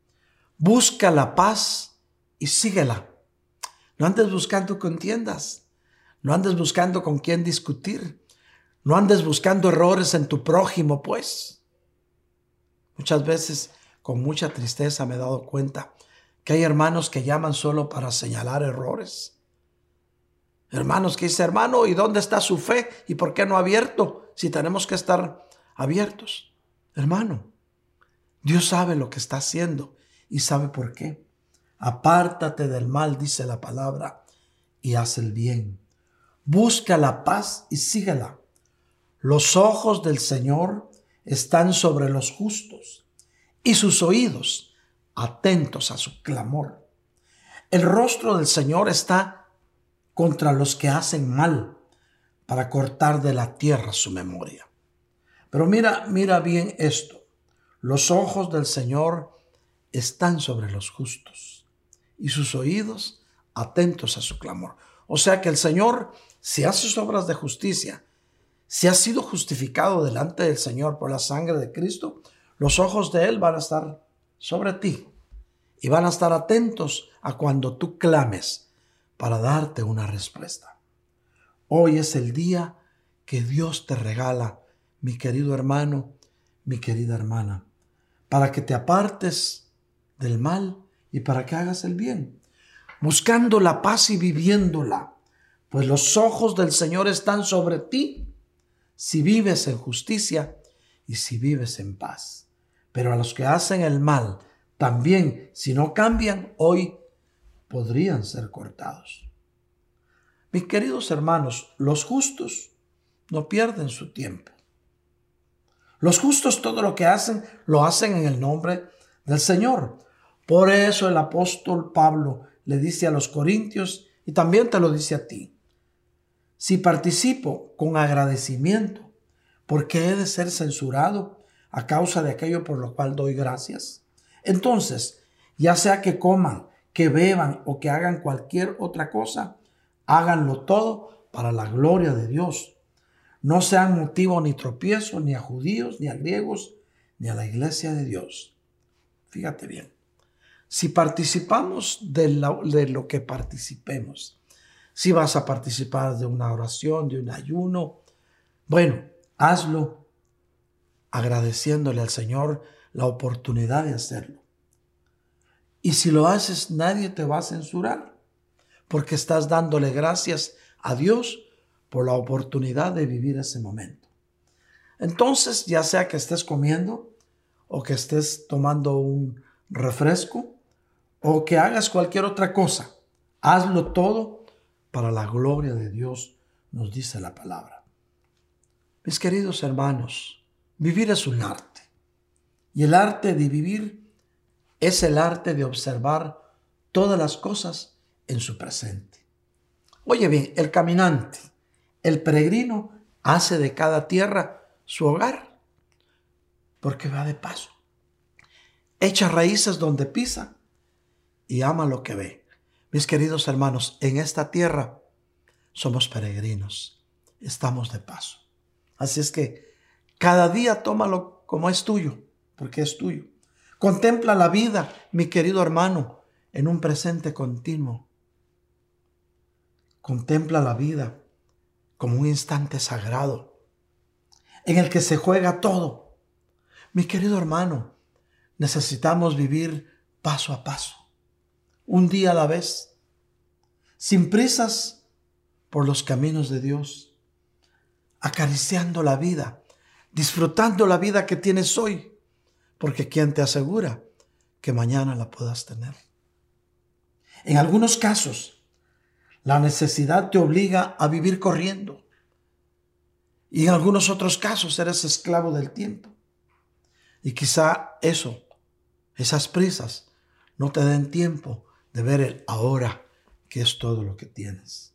Busca la paz y síguela. No andes buscando contiendas. No andes buscando con quién discutir. No andes buscando errores en tu prójimo, pues. Muchas veces, con mucha tristeza, me he dado cuenta que hay hermanos que llaman solo para señalar errores. Hermanos, que dice, hermano, ¿y dónde está su fe? ¿Y por qué no abierto? Si tenemos que estar abiertos. Hermano, Dios sabe lo que está haciendo y sabe por qué. Apártate del mal, dice la palabra, y haz el bien. Busca la paz y síguela. Los ojos del Señor están sobre los justos y sus oídos atentos a su clamor. El rostro del Señor está contra los que hacen mal para cortar de la tierra su memoria. Pero mira, mira bien esto. Los ojos del Señor están sobre los justos y sus oídos atentos a su clamor. O sea que el Señor, si hace sus obras de justicia, si ha sido justificado delante del Señor por la sangre de Cristo, los ojos de Él van a estar sobre ti y van a estar atentos a cuando tú clames para darte una respuesta. Hoy es el día que Dios te regala, mi querido hermano, mi querida hermana, para que te apartes del mal y para que hagas el bien, buscando la paz y viviéndola, pues los ojos del Señor están sobre ti si vives en justicia y si vives en paz. Pero a los que hacen el mal, también si no cambian hoy, podrían ser cortados. Mis queridos hermanos, los justos no pierden su tiempo. Los justos todo lo que hacen, lo hacen en el nombre del Señor. Por eso el apóstol Pablo le dice a los corintios y también te lo dice a ti. Si participo con agradecimiento, ¿por qué he de ser censurado a causa de aquello por lo cual doy gracias? Entonces, ya sea que coman que beban o que hagan cualquier otra cosa, háganlo todo para la gloria de Dios. No sean motivo ni tropiezo ni a judíos, ni a griegos, ni a la iglesia de Dios. Fíjate bien. si participamos de de lo que participemos, si vas a participar de una oración, de un ayuno, bueno, hazlo agradeciéndole al Señor la oportunidad de hacerlo. Y si lo haces, nadie te va a censurar, porque estás dándole gracias a Dios por la oportunidad de vivir ese momento. Entonces, ya sea que estés comiendo o que estés tomando un refresco o que hagas cualquier otra cosa, hazlo todo para la gloria de Dios, nos dice la palabra. Mis queridos hermanos, vivir es un arte. Y el arte de vivir es el arte de observar todas las cosas en su presente. Oye bien, el caminante, el peregrino, hace de cada tierra su hogar, porque va de paso. Echa raíces donde pisa y ama lo que ve. Mis queridos hermanos, en esta tierra somos peregrinos, estamos de paso. Así es que cada día tómalo como es tuyo, porque es tuyo. Contempla la vida, mi querido hermano, en un presente continuo. Contempla la vida como un instante sagrado en el que se juega todo. Mi querido hermano, necesitamos vivir paso a paso, un día a la vez, sin prisas por los caminos de Dios, acariciando la vida, disfrutando la vida que tienes hoy, porque ¿quién te asegura que mañana la puedas tener? En algunos casos, la necesidad te obliga a vivir corriendo. Y en algunos otros casos eres esclavo del tiempo. Y quizá eso, esas prisas, no te den tiempo de ver el ahora, que es todo lo que tienes.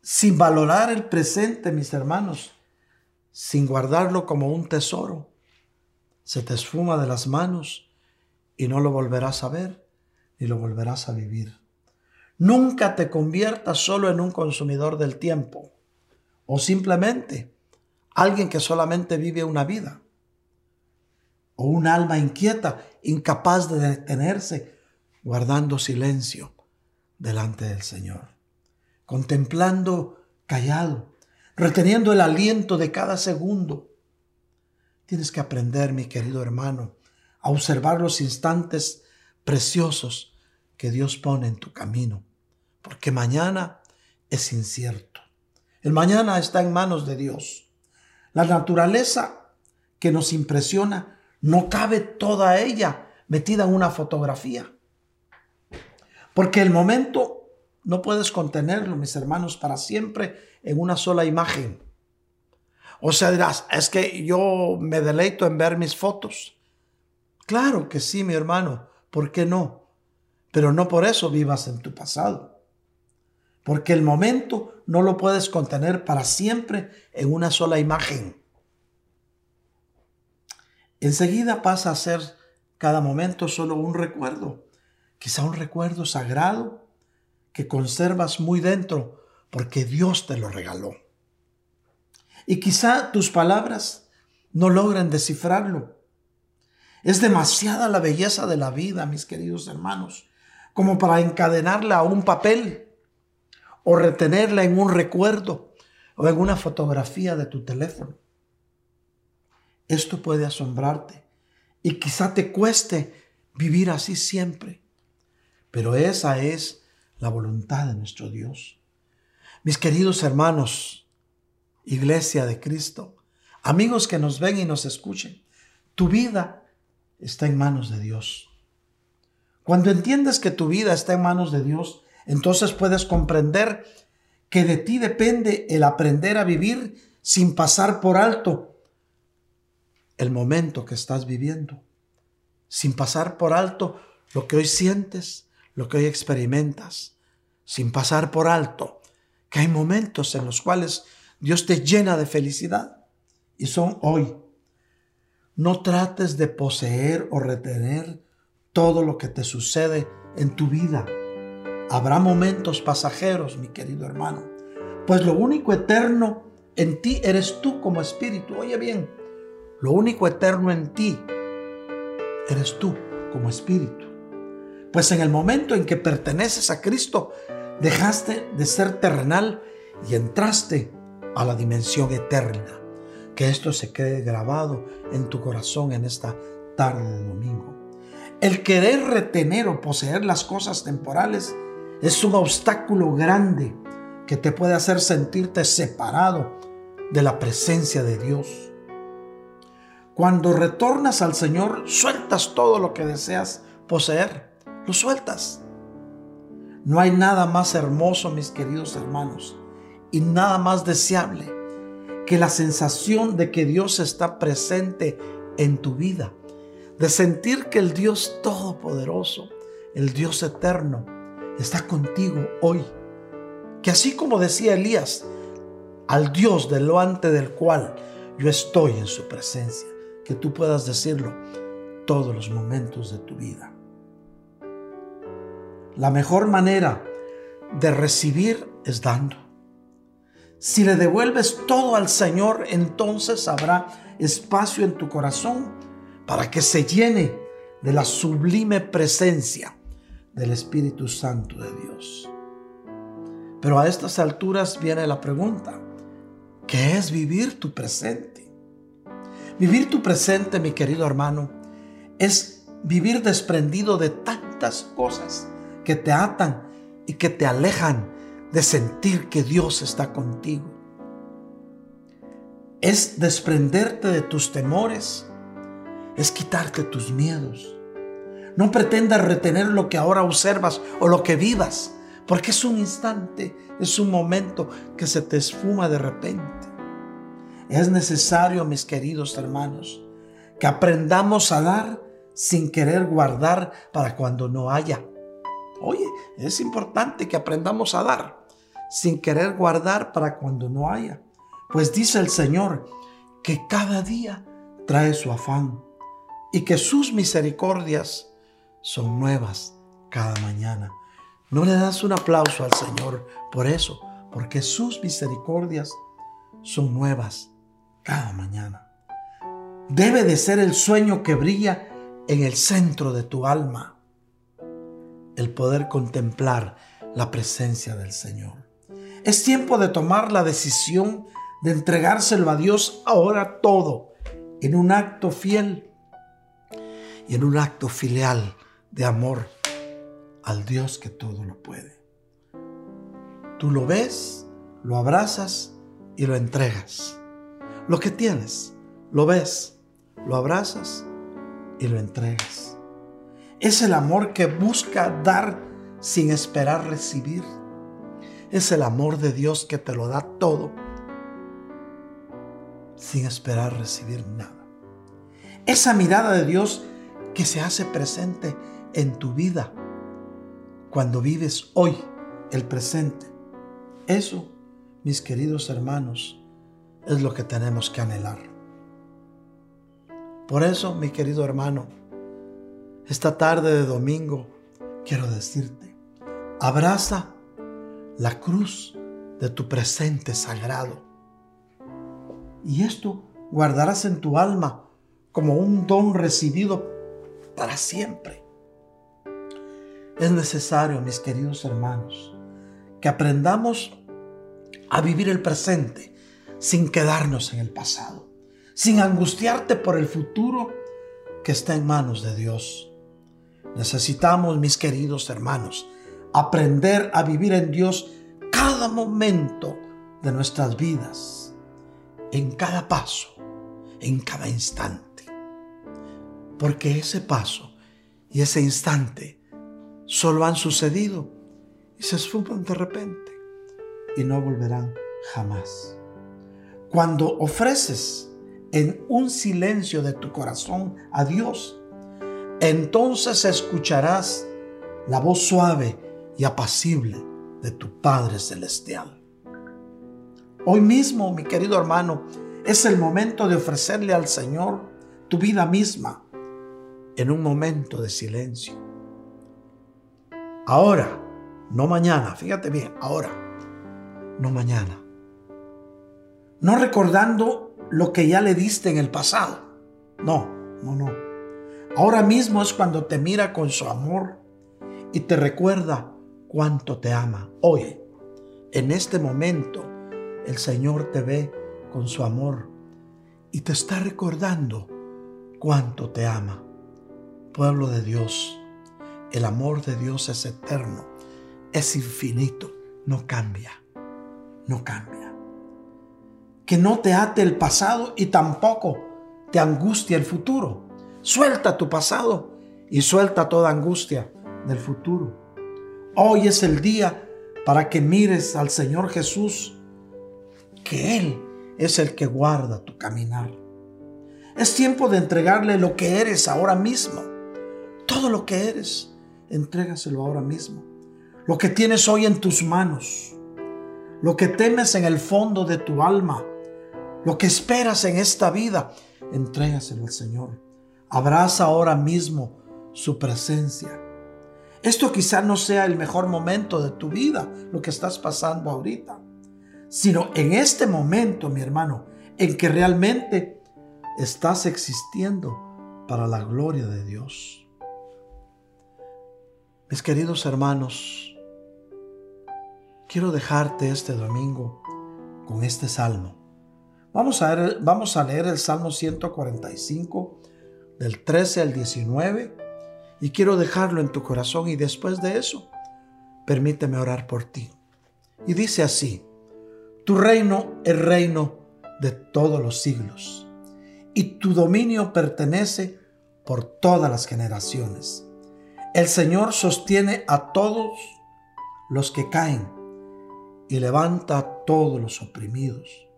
Sin valorar el presente, mis hermanos, sin guardarlo como un tesoro, se te esfuma de las manos y no lo volverás a ver ni lo volverás a vivir. Nunca te conviertas solo en un consumidor del tiempo o simplemente alguien que solamente vive una vida o un alma inquieta, incapaz de detenerse, guardando silencio delante del Señor, contemplando callado, reteniendo el aliento de cada segundo. Tienes que aprender, mi querido hermano, a observar los instantes preciosos que Dios pone en tu camino, porque mañana es incierto. El mañana está en manos de Dios. La naturaleza que nos impresiona no cabe toda ella metida en una fotografía. Porque el momento no puedes contenerlo, mis hermanos, para siempre en una sola imagen. O sea, dirás, es que yo me deleito en ver mis fotos. Claro que sí, mi hermano, ¿por qué no? pero no por eso vivas en tu pasado. Porque el momento no lo puedes contener para siempre en una sola imagen. Enseguida pasa a ser cada momento solo un recuerdo, quizá un recuerdo sagrado que conservas muy dentro porque Dios te lo regaló. Y quizá tus palabras no logran descifrarlo. Es demasiada la belleza de la vida, mis queridos hermanos, como para encadenarla a un papel o retenerla en un recuerdo o en una fotografía de tu teléfono. Esto puede asombrarte y quizá te cueste vivir así siempre, pero esa es la voluntad de nuestro Dios. Mis queridos hermanos, Iglesia de Cristo, amigos que nos ven y nos escuchen, tu vida está en manos de Dios. Cuando entiendes que tu vida está en manos de Dios, entonces puedes comprender que de ti depende el aprender a vivir sin pasar por alto el momento que estás viviendo, sin pasar por alto lo que hoy sientes, lo que hoy experimentas, sin pasar por alto que hay momentos en los cuales Dios te llena de felicidad y son hoy. No trates de poseer o retener todo lo que te sucede en tu vida. Habrá momentos pasajeros, mi querido hermano, pues lo único eterno en ti eres tú como espíritu. Oye bien, lo único eterno en ti eres tú como espíritu. Pues en el momento en que perteneces a Cristo, dejaste de ser terrenal y entraste a la dimensión eterna. Que esto se quede grabado en tu corazón en esta tarde de domingo. El querer retener o poseer las cosas temporales es un obstáculo grande que te puede hacer sentirte separado de la presencia de Dios. Cuando retornas al Señor, sueltas todo lo que deseas poseer, lo sueltas. No hay nada más hermoso, mis queridos hermanos, y nada más deseable que la sensación de que Dios está presente en tu vida, de sentir que el Dios Todopoderoso, el Dios Eterno, está contigo hoy. Que así como decía Elías, al Dios delante del cual yo estoy en su presencia, que tú puedas decirlo todos los momentos de tu vida. La mejor manera de recibir es dando. Si le devuelves todo al Señor, entonces habrá espacio en tu corazón para que se llene de la sublime presencia del Espíritu Santo de Dios. Pero a estas alturas viene la pregunta, ¿qué es vivir tu presente? Vivir tu presente, mi querido hermano, es vivir desprendido de tantas cosas que te atan y que te alejan de sentir que Dios está contigo. Es desprenderte de tus temores, es quitarte tus miedos. No pretendas retener lo que ahora observas o lo que vivas, porque es un instante, es un momento que se te esfuma de repente. Es necesario, mis queridos hermanos, que aprendamos a dar sin querer guardar para cuando no haya. Oye, es importante que aprendamos a dar sin querer guardar para cuando no haya. Pues dice el Señor que cada día trae su afán y que sus misericordias son nuevas cada mañana. No le das un aplauso al Señor por eso, porque sus misericordias son nuevas cada mañana. Debe de ser el sueño que brilla en el centro de tu alma, el poder contemplar la presencia del Señor. Es tiempo de tomar la decisión de entregárselo a Dios ahora todo, en un acto fiel y en un acto filial de amor al Dios que todo lo puede. Tú lo ves, lo abrazas y lo entregas. Lo que tienes, lo ves, lo abrazas y lo entregas. Es el amor que busca dar sin esperar recibir. Es el amor de Dios que te lo da todo sin esperar recibir nada. Esa mirada de Dios que se hace presente en tu vida cuando vives hoy el presente. Eso, mis queridos hermanos, es lo que tenemos que anhelar. Por eso, mi querido hermano, esta tarde de domingo quiero decirte, abraza la cruz de tu presente sagrado. Y esto guardarás en tu alma como un don recibido para siempre. Es necesario, mis queridos hermanos, que aprendamos a vivir el presente sin quedarnos en el pasado, sin angustiarte por el futuro que está en manos de Dios. Necesitamos, mis queridos hermanos, aprender a vivir en Dios cada momento de nuestras vidas, en cada paso, en cada instante. Porque ese paso y ese instante solo han sucedido y se esfuman de repente y no volverán jamás. Cuando ofreces en un silencio de tu corazón a Dios, entonces escucharás la voz suave y apacible de tu Padre Celestial. Hoy mismo, mi querido hermano, es el momento de ofrecerle al Señor tu vida misma en un momento de silencio. Ahora, no mañana, fíjate bien, ahora, no mañana no recordando lo que ya le diste en el pasado. No, no, no. Ahora mismo es cuando te mira con su amor y te recuerda cuánto te ama. Hoy, en este momento, el Señor te ve con su amor y te está recordando cuánto te ama. Pueblo de Dios, el amor de Dios es eterno, es infinito, no cambia, no cambia. Que no te ate el pasado y tampoco te angustia el futuro. Suelta tu pasado y suelta toda angustia del futuro. Hoy es el día para que mires al Señor Jesús, que Él es el que guarda tu caminar. Es tiempo de entregarle lo que eres ahora mismo. Todo lo que eres, entrégaselo ahora mismo. Lo que tienes hoy en tus manos. Lo que temes en el fondo de tu alma. Lo que esperas en esta vida, entrégaselo al Señor. Abraza ahora mismo su presencia. Esto quizá no sea el mejor momento de tu vida, lo que estás pasando ahorita, sino en este momento, mi hermano, en que realmente estás existiendo para la gloria de Dios. Mis queridos hermanos, quiero dejarte este domingo con este salmo. Vamos a, ver, vamos a leer el Salmo 145 del 13 al 19 y quiero dejarlo en tu corazón y después de eso, permíteme orar por ti. Y dice así, tu reino es reino de todos los siglos y tu dominio pertenece por todas las generaciones. El Señor sostiene a todos los que caen y levanta a todos los oprimidos.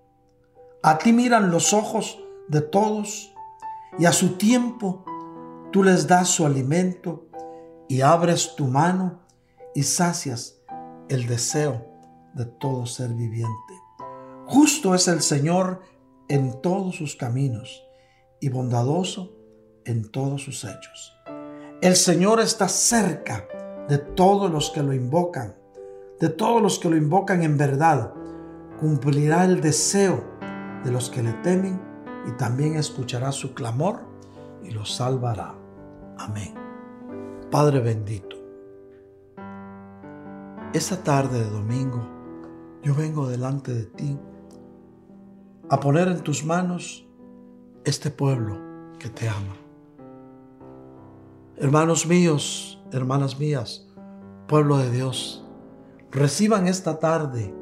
A ti miran los ojos de todos y a su tiempo tú les das su alimento y abres tu mano y sacias el deseo de todo ser viviente. Justo es el Señor en todos sus caminos y bondadoso en todos sus hechos. El Señor está cerca de todos los que lo invocan, de todos los que lo invocan en verdad. Cumplirá el deseo de los que le temen y también escuchará su clamor y los salvará. Amén. Padre bendito, esta tarde de domingo yo vengo delante de ti a poner en tus manos este pueblo que te ama. Hermanos míos, hermanas mías, pueblo de Dios, reciban esta tarde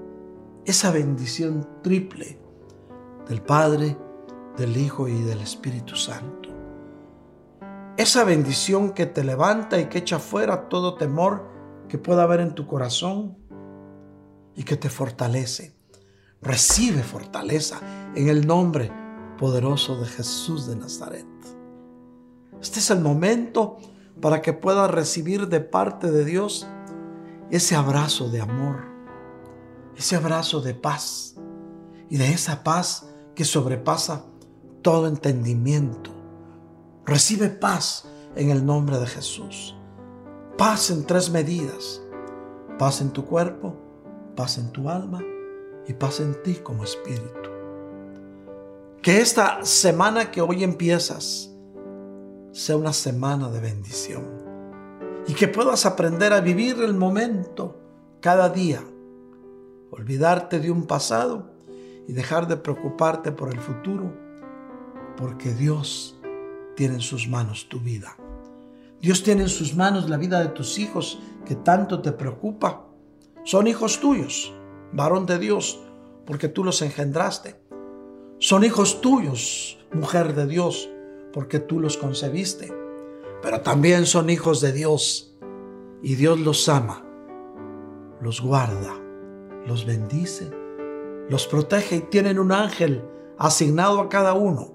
esa bendición triple del Padre, del Hijo y del Espíritu Santo. Esa bendición que te levanta y que echa fuera todo temor que pueda haber en tu corazón y que te fortalece. Recibe fortaleza en el nombre poderoso de Jesús de Nazaret. Este es el momento para que puedas recibir de parte de Dios ese abrazo de amor, ese abrazo de paz y de esa paz que sobrepasa todo entendimiento Recibe paz en el nombre de Jesús. Paz en tres medidas. Paz en tu cuerpo, paz en tu alma y paz en ti como espíritu. Que esta semana que hoy empiezas sea una semana de bendición y que puedas aprender a vivir el momento cada día, olvidarte de un pasado y dejar de preocuparte por el futuro, porque Dios tiene en sus manos tu vida. Dios tiene en sus manos la vida de tus hijos que tanto te preocupa. Son hijos tuyos, varón de Dios, porque tú los engendraste. Son hijos tuyos, mujer de Dios, porque tú los concebiste. Pero también son hijos de Dios y Dios los ama, los guarda, los bendice, los protege y tienen un ángel asignado a cada uno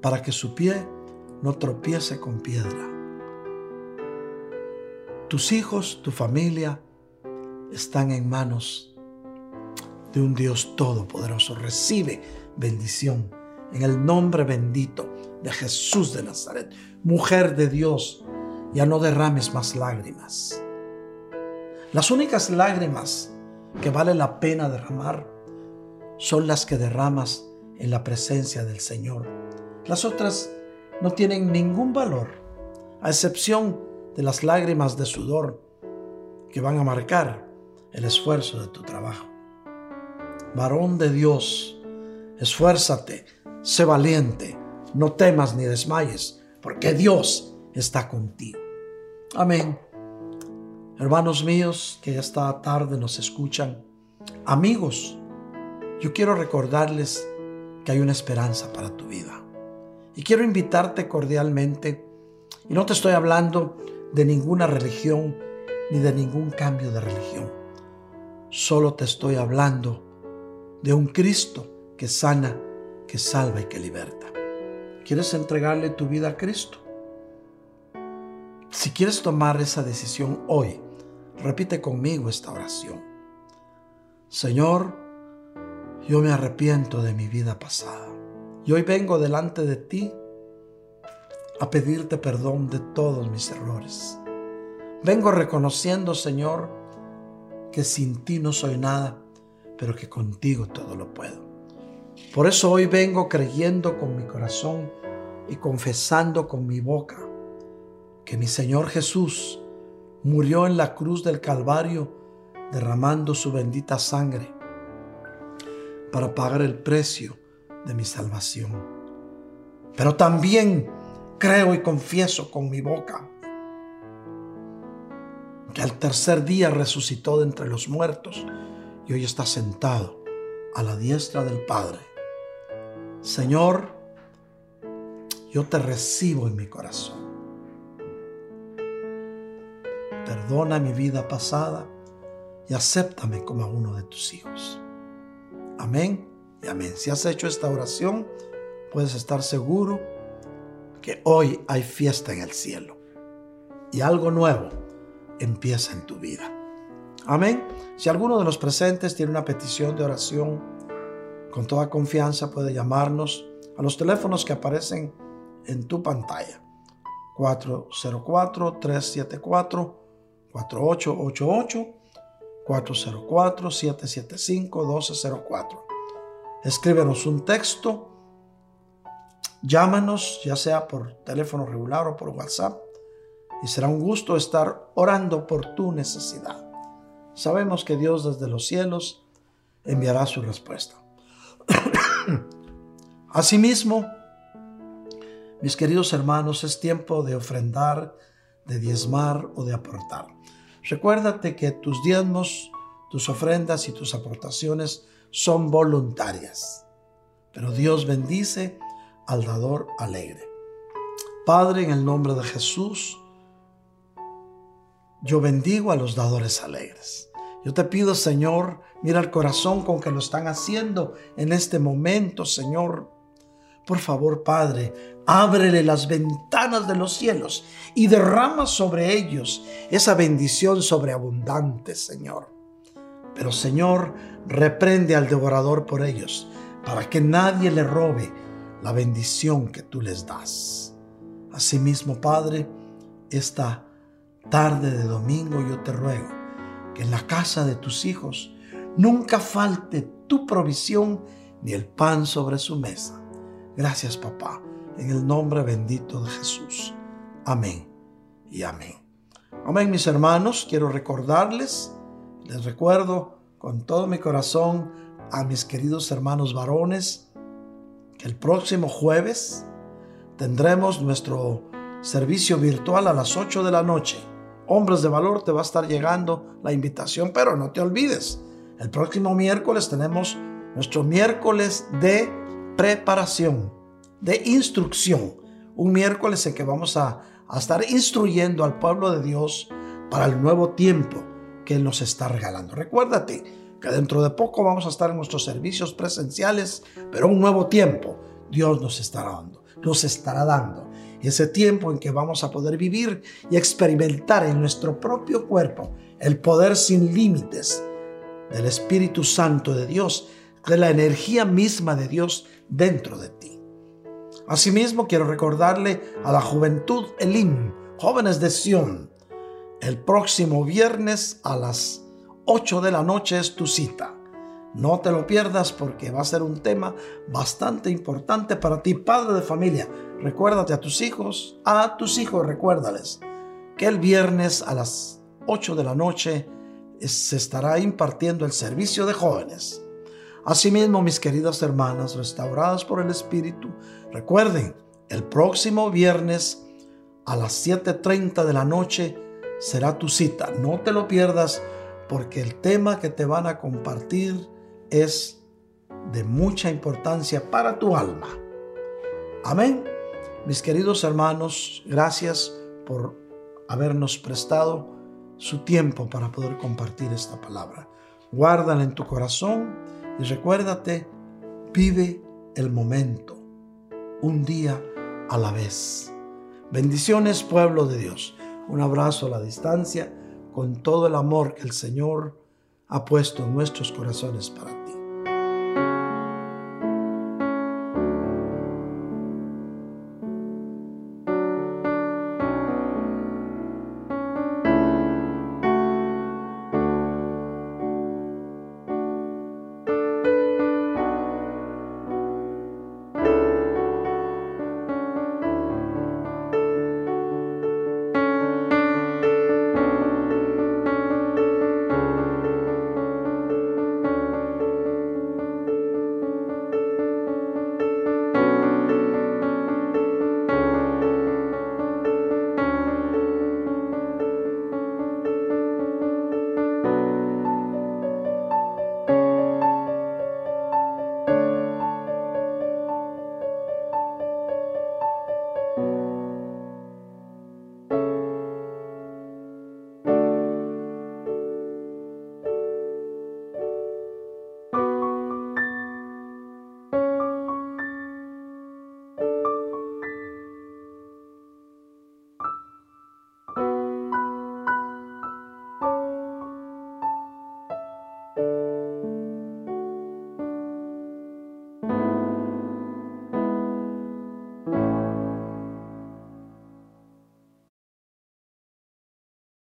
para que su pie no tropiece con piedra. Tus hijos, tu familia, están en manos de un Dios todopoderoso. Recibe bendición en el nombre bendito de Jesús de Nazaret. Mujer de Dios, ya no derrames más lágrimas. Las únicas lágrimas que vale la pena derramar son las que derramas en la presencia del Señor. Las otras no tienen ningún valor a excepción de las lágrimas de sudor que van a marcar el esfuerzo de tu trabajo. Varón de Dios, esfuérzate, sé valiente, no temas ni desmayes, porque Dios está contigo. Amén. Hermanos míos que esta tarde nos escuchan, amigos, yo quiero recordarles que hay una esperanza para tu vida. Y quiero invitarte cordialmente, y no te estoy hablando de ninguna religión ni de ningún cambio de religión. Solo te estoy hablando de un Cristo que sana, que salva y que liberta. ¿Quieres entregarle tu vida a Cristo? Si quieres tomar esa decisión hoy, repite conmigo esta oración. Señor, yo me arrepiento de mi vida pasada. Y hoy vengo delante de ti a pedirte perdón de todos mis errores. Vengo reconociendo, Señor, que sin ti no soy nada, pero que contigo todo lo puedo. Por eso hoy vengo creyendo con mi corazón y confesando con mi boca que mi Señor Jesús murió en la cruz del Calvario derramando su bendita sangre para pagar el precio de mi salvación. Pero también creo y confieso con mi boca que al tercer día resucitó de entre los muertos y hoy está sentado a la diestra del Padre. Señor, yo te recibo en mi corazón. Perdona mi vida pasada y acéptame como a uno de tus hijos. Amén amén. Si has hecho esta oración, puedes estar seguro que hoy hay fiesta en el cielo y algo nuevo empieza en tu vida. Amén. Si alguno de los presentes tiene una petición de oración, con toda confianza puede llamarnos a los teléfonos que aparecen en tu pantalla. 404-374-4888, 404-775-1204. Escríbenos un texto, llámanos ya sea por teléfono regular o por WhatsApp y será un gusto estar orando por tu necesidad. Sabemos que Dios desde los cielos enviará su respuesta. Asimismo, mis queridos hermanos, es tiempo de ofrendar, de diezmar o de aportar. Recuérdate que tus diezmos, tus ofrendas y tus aportaciones son voluntarias, pero Dios bendice al dador alegre. Padre, en el nombre de Jesús, yo bendigo a los dadores alegres. Yo te pido, Señor, mira el corazón con que lo están haciendo en este momento, Señor. Por favor, Padre, ábrele las ventanas de los cielos y derrama sobre ellos esa bendición sobreabundante, Señor. Pero, Señor, reprende al devorador por ellos, para que nadie le robe la bendición que tú les das. Asimismo, Padre, esta tarde de domingo yo te ruego que en la casa de tus hijos nunca falte tu provisión ni el pan sobre su mesa. Gracias papá, en el nombre bendito de Jesús. Amén y amén. Amén mis hermanos, quiero recordarles, les recuerdo con todo mi corazón a mis queridos hermanos varones que el próximo jueves tendremos nuestro servicio virtual a las 8 de la noche. Hombres de Valor te va a estar llegando la invitación, pero no te olvides, el próximo miércoles tenemos nuestro miércoles de preparación, de instrucción, un miércoles en que vamos a, a estar instruyendo al pueblo de Dios para el nuevo tiempo que Él nos está regalando. Recuérdate que dentro de poco vamos a estar en nuestros servicios presenciales, pero un nuevo tiempo Dios nos estará dando, nos estará dando ese tiempo en que vamos a poder vivir y experimentar en nuestro propio cuerpo el poder sin límites del Espíritu Santo de Dios, de la energía misma de Dios dentro de ti. Asimismo, quiero recordarle a la juventud Elim, jóvenes de Sión, el próximo viernes a las 8 de la noche es tu cita. No te lo pierdas porque va a ser un tema bastante importante para ti, padre de familia. Recuérdate a tus hijos, a tus hijos recuérdales que el viernes a las 8 de la noche se estará impartiendo el servicio de jóvenes. Asimismo, mis queridas hermanas, restauradas por el Espíritu, recuerden, el próximo viernes a las 7.30 de la noche será tu cita. No te lo pierdas porque el tema que te van a compartir es de mucha importancia para tu alma. Amén. Mis queridos hermanos, gracias por habernos prestado su tiempo para poder compartir esta palabra. Guárdala en tu corazón y recuérdate, vive el momento, un día a la vez. Bendiciones, pueblo de Dios. Un abrazo a la distancia con todo el amor que el Señor ha puesto en nuestros corazones para ti.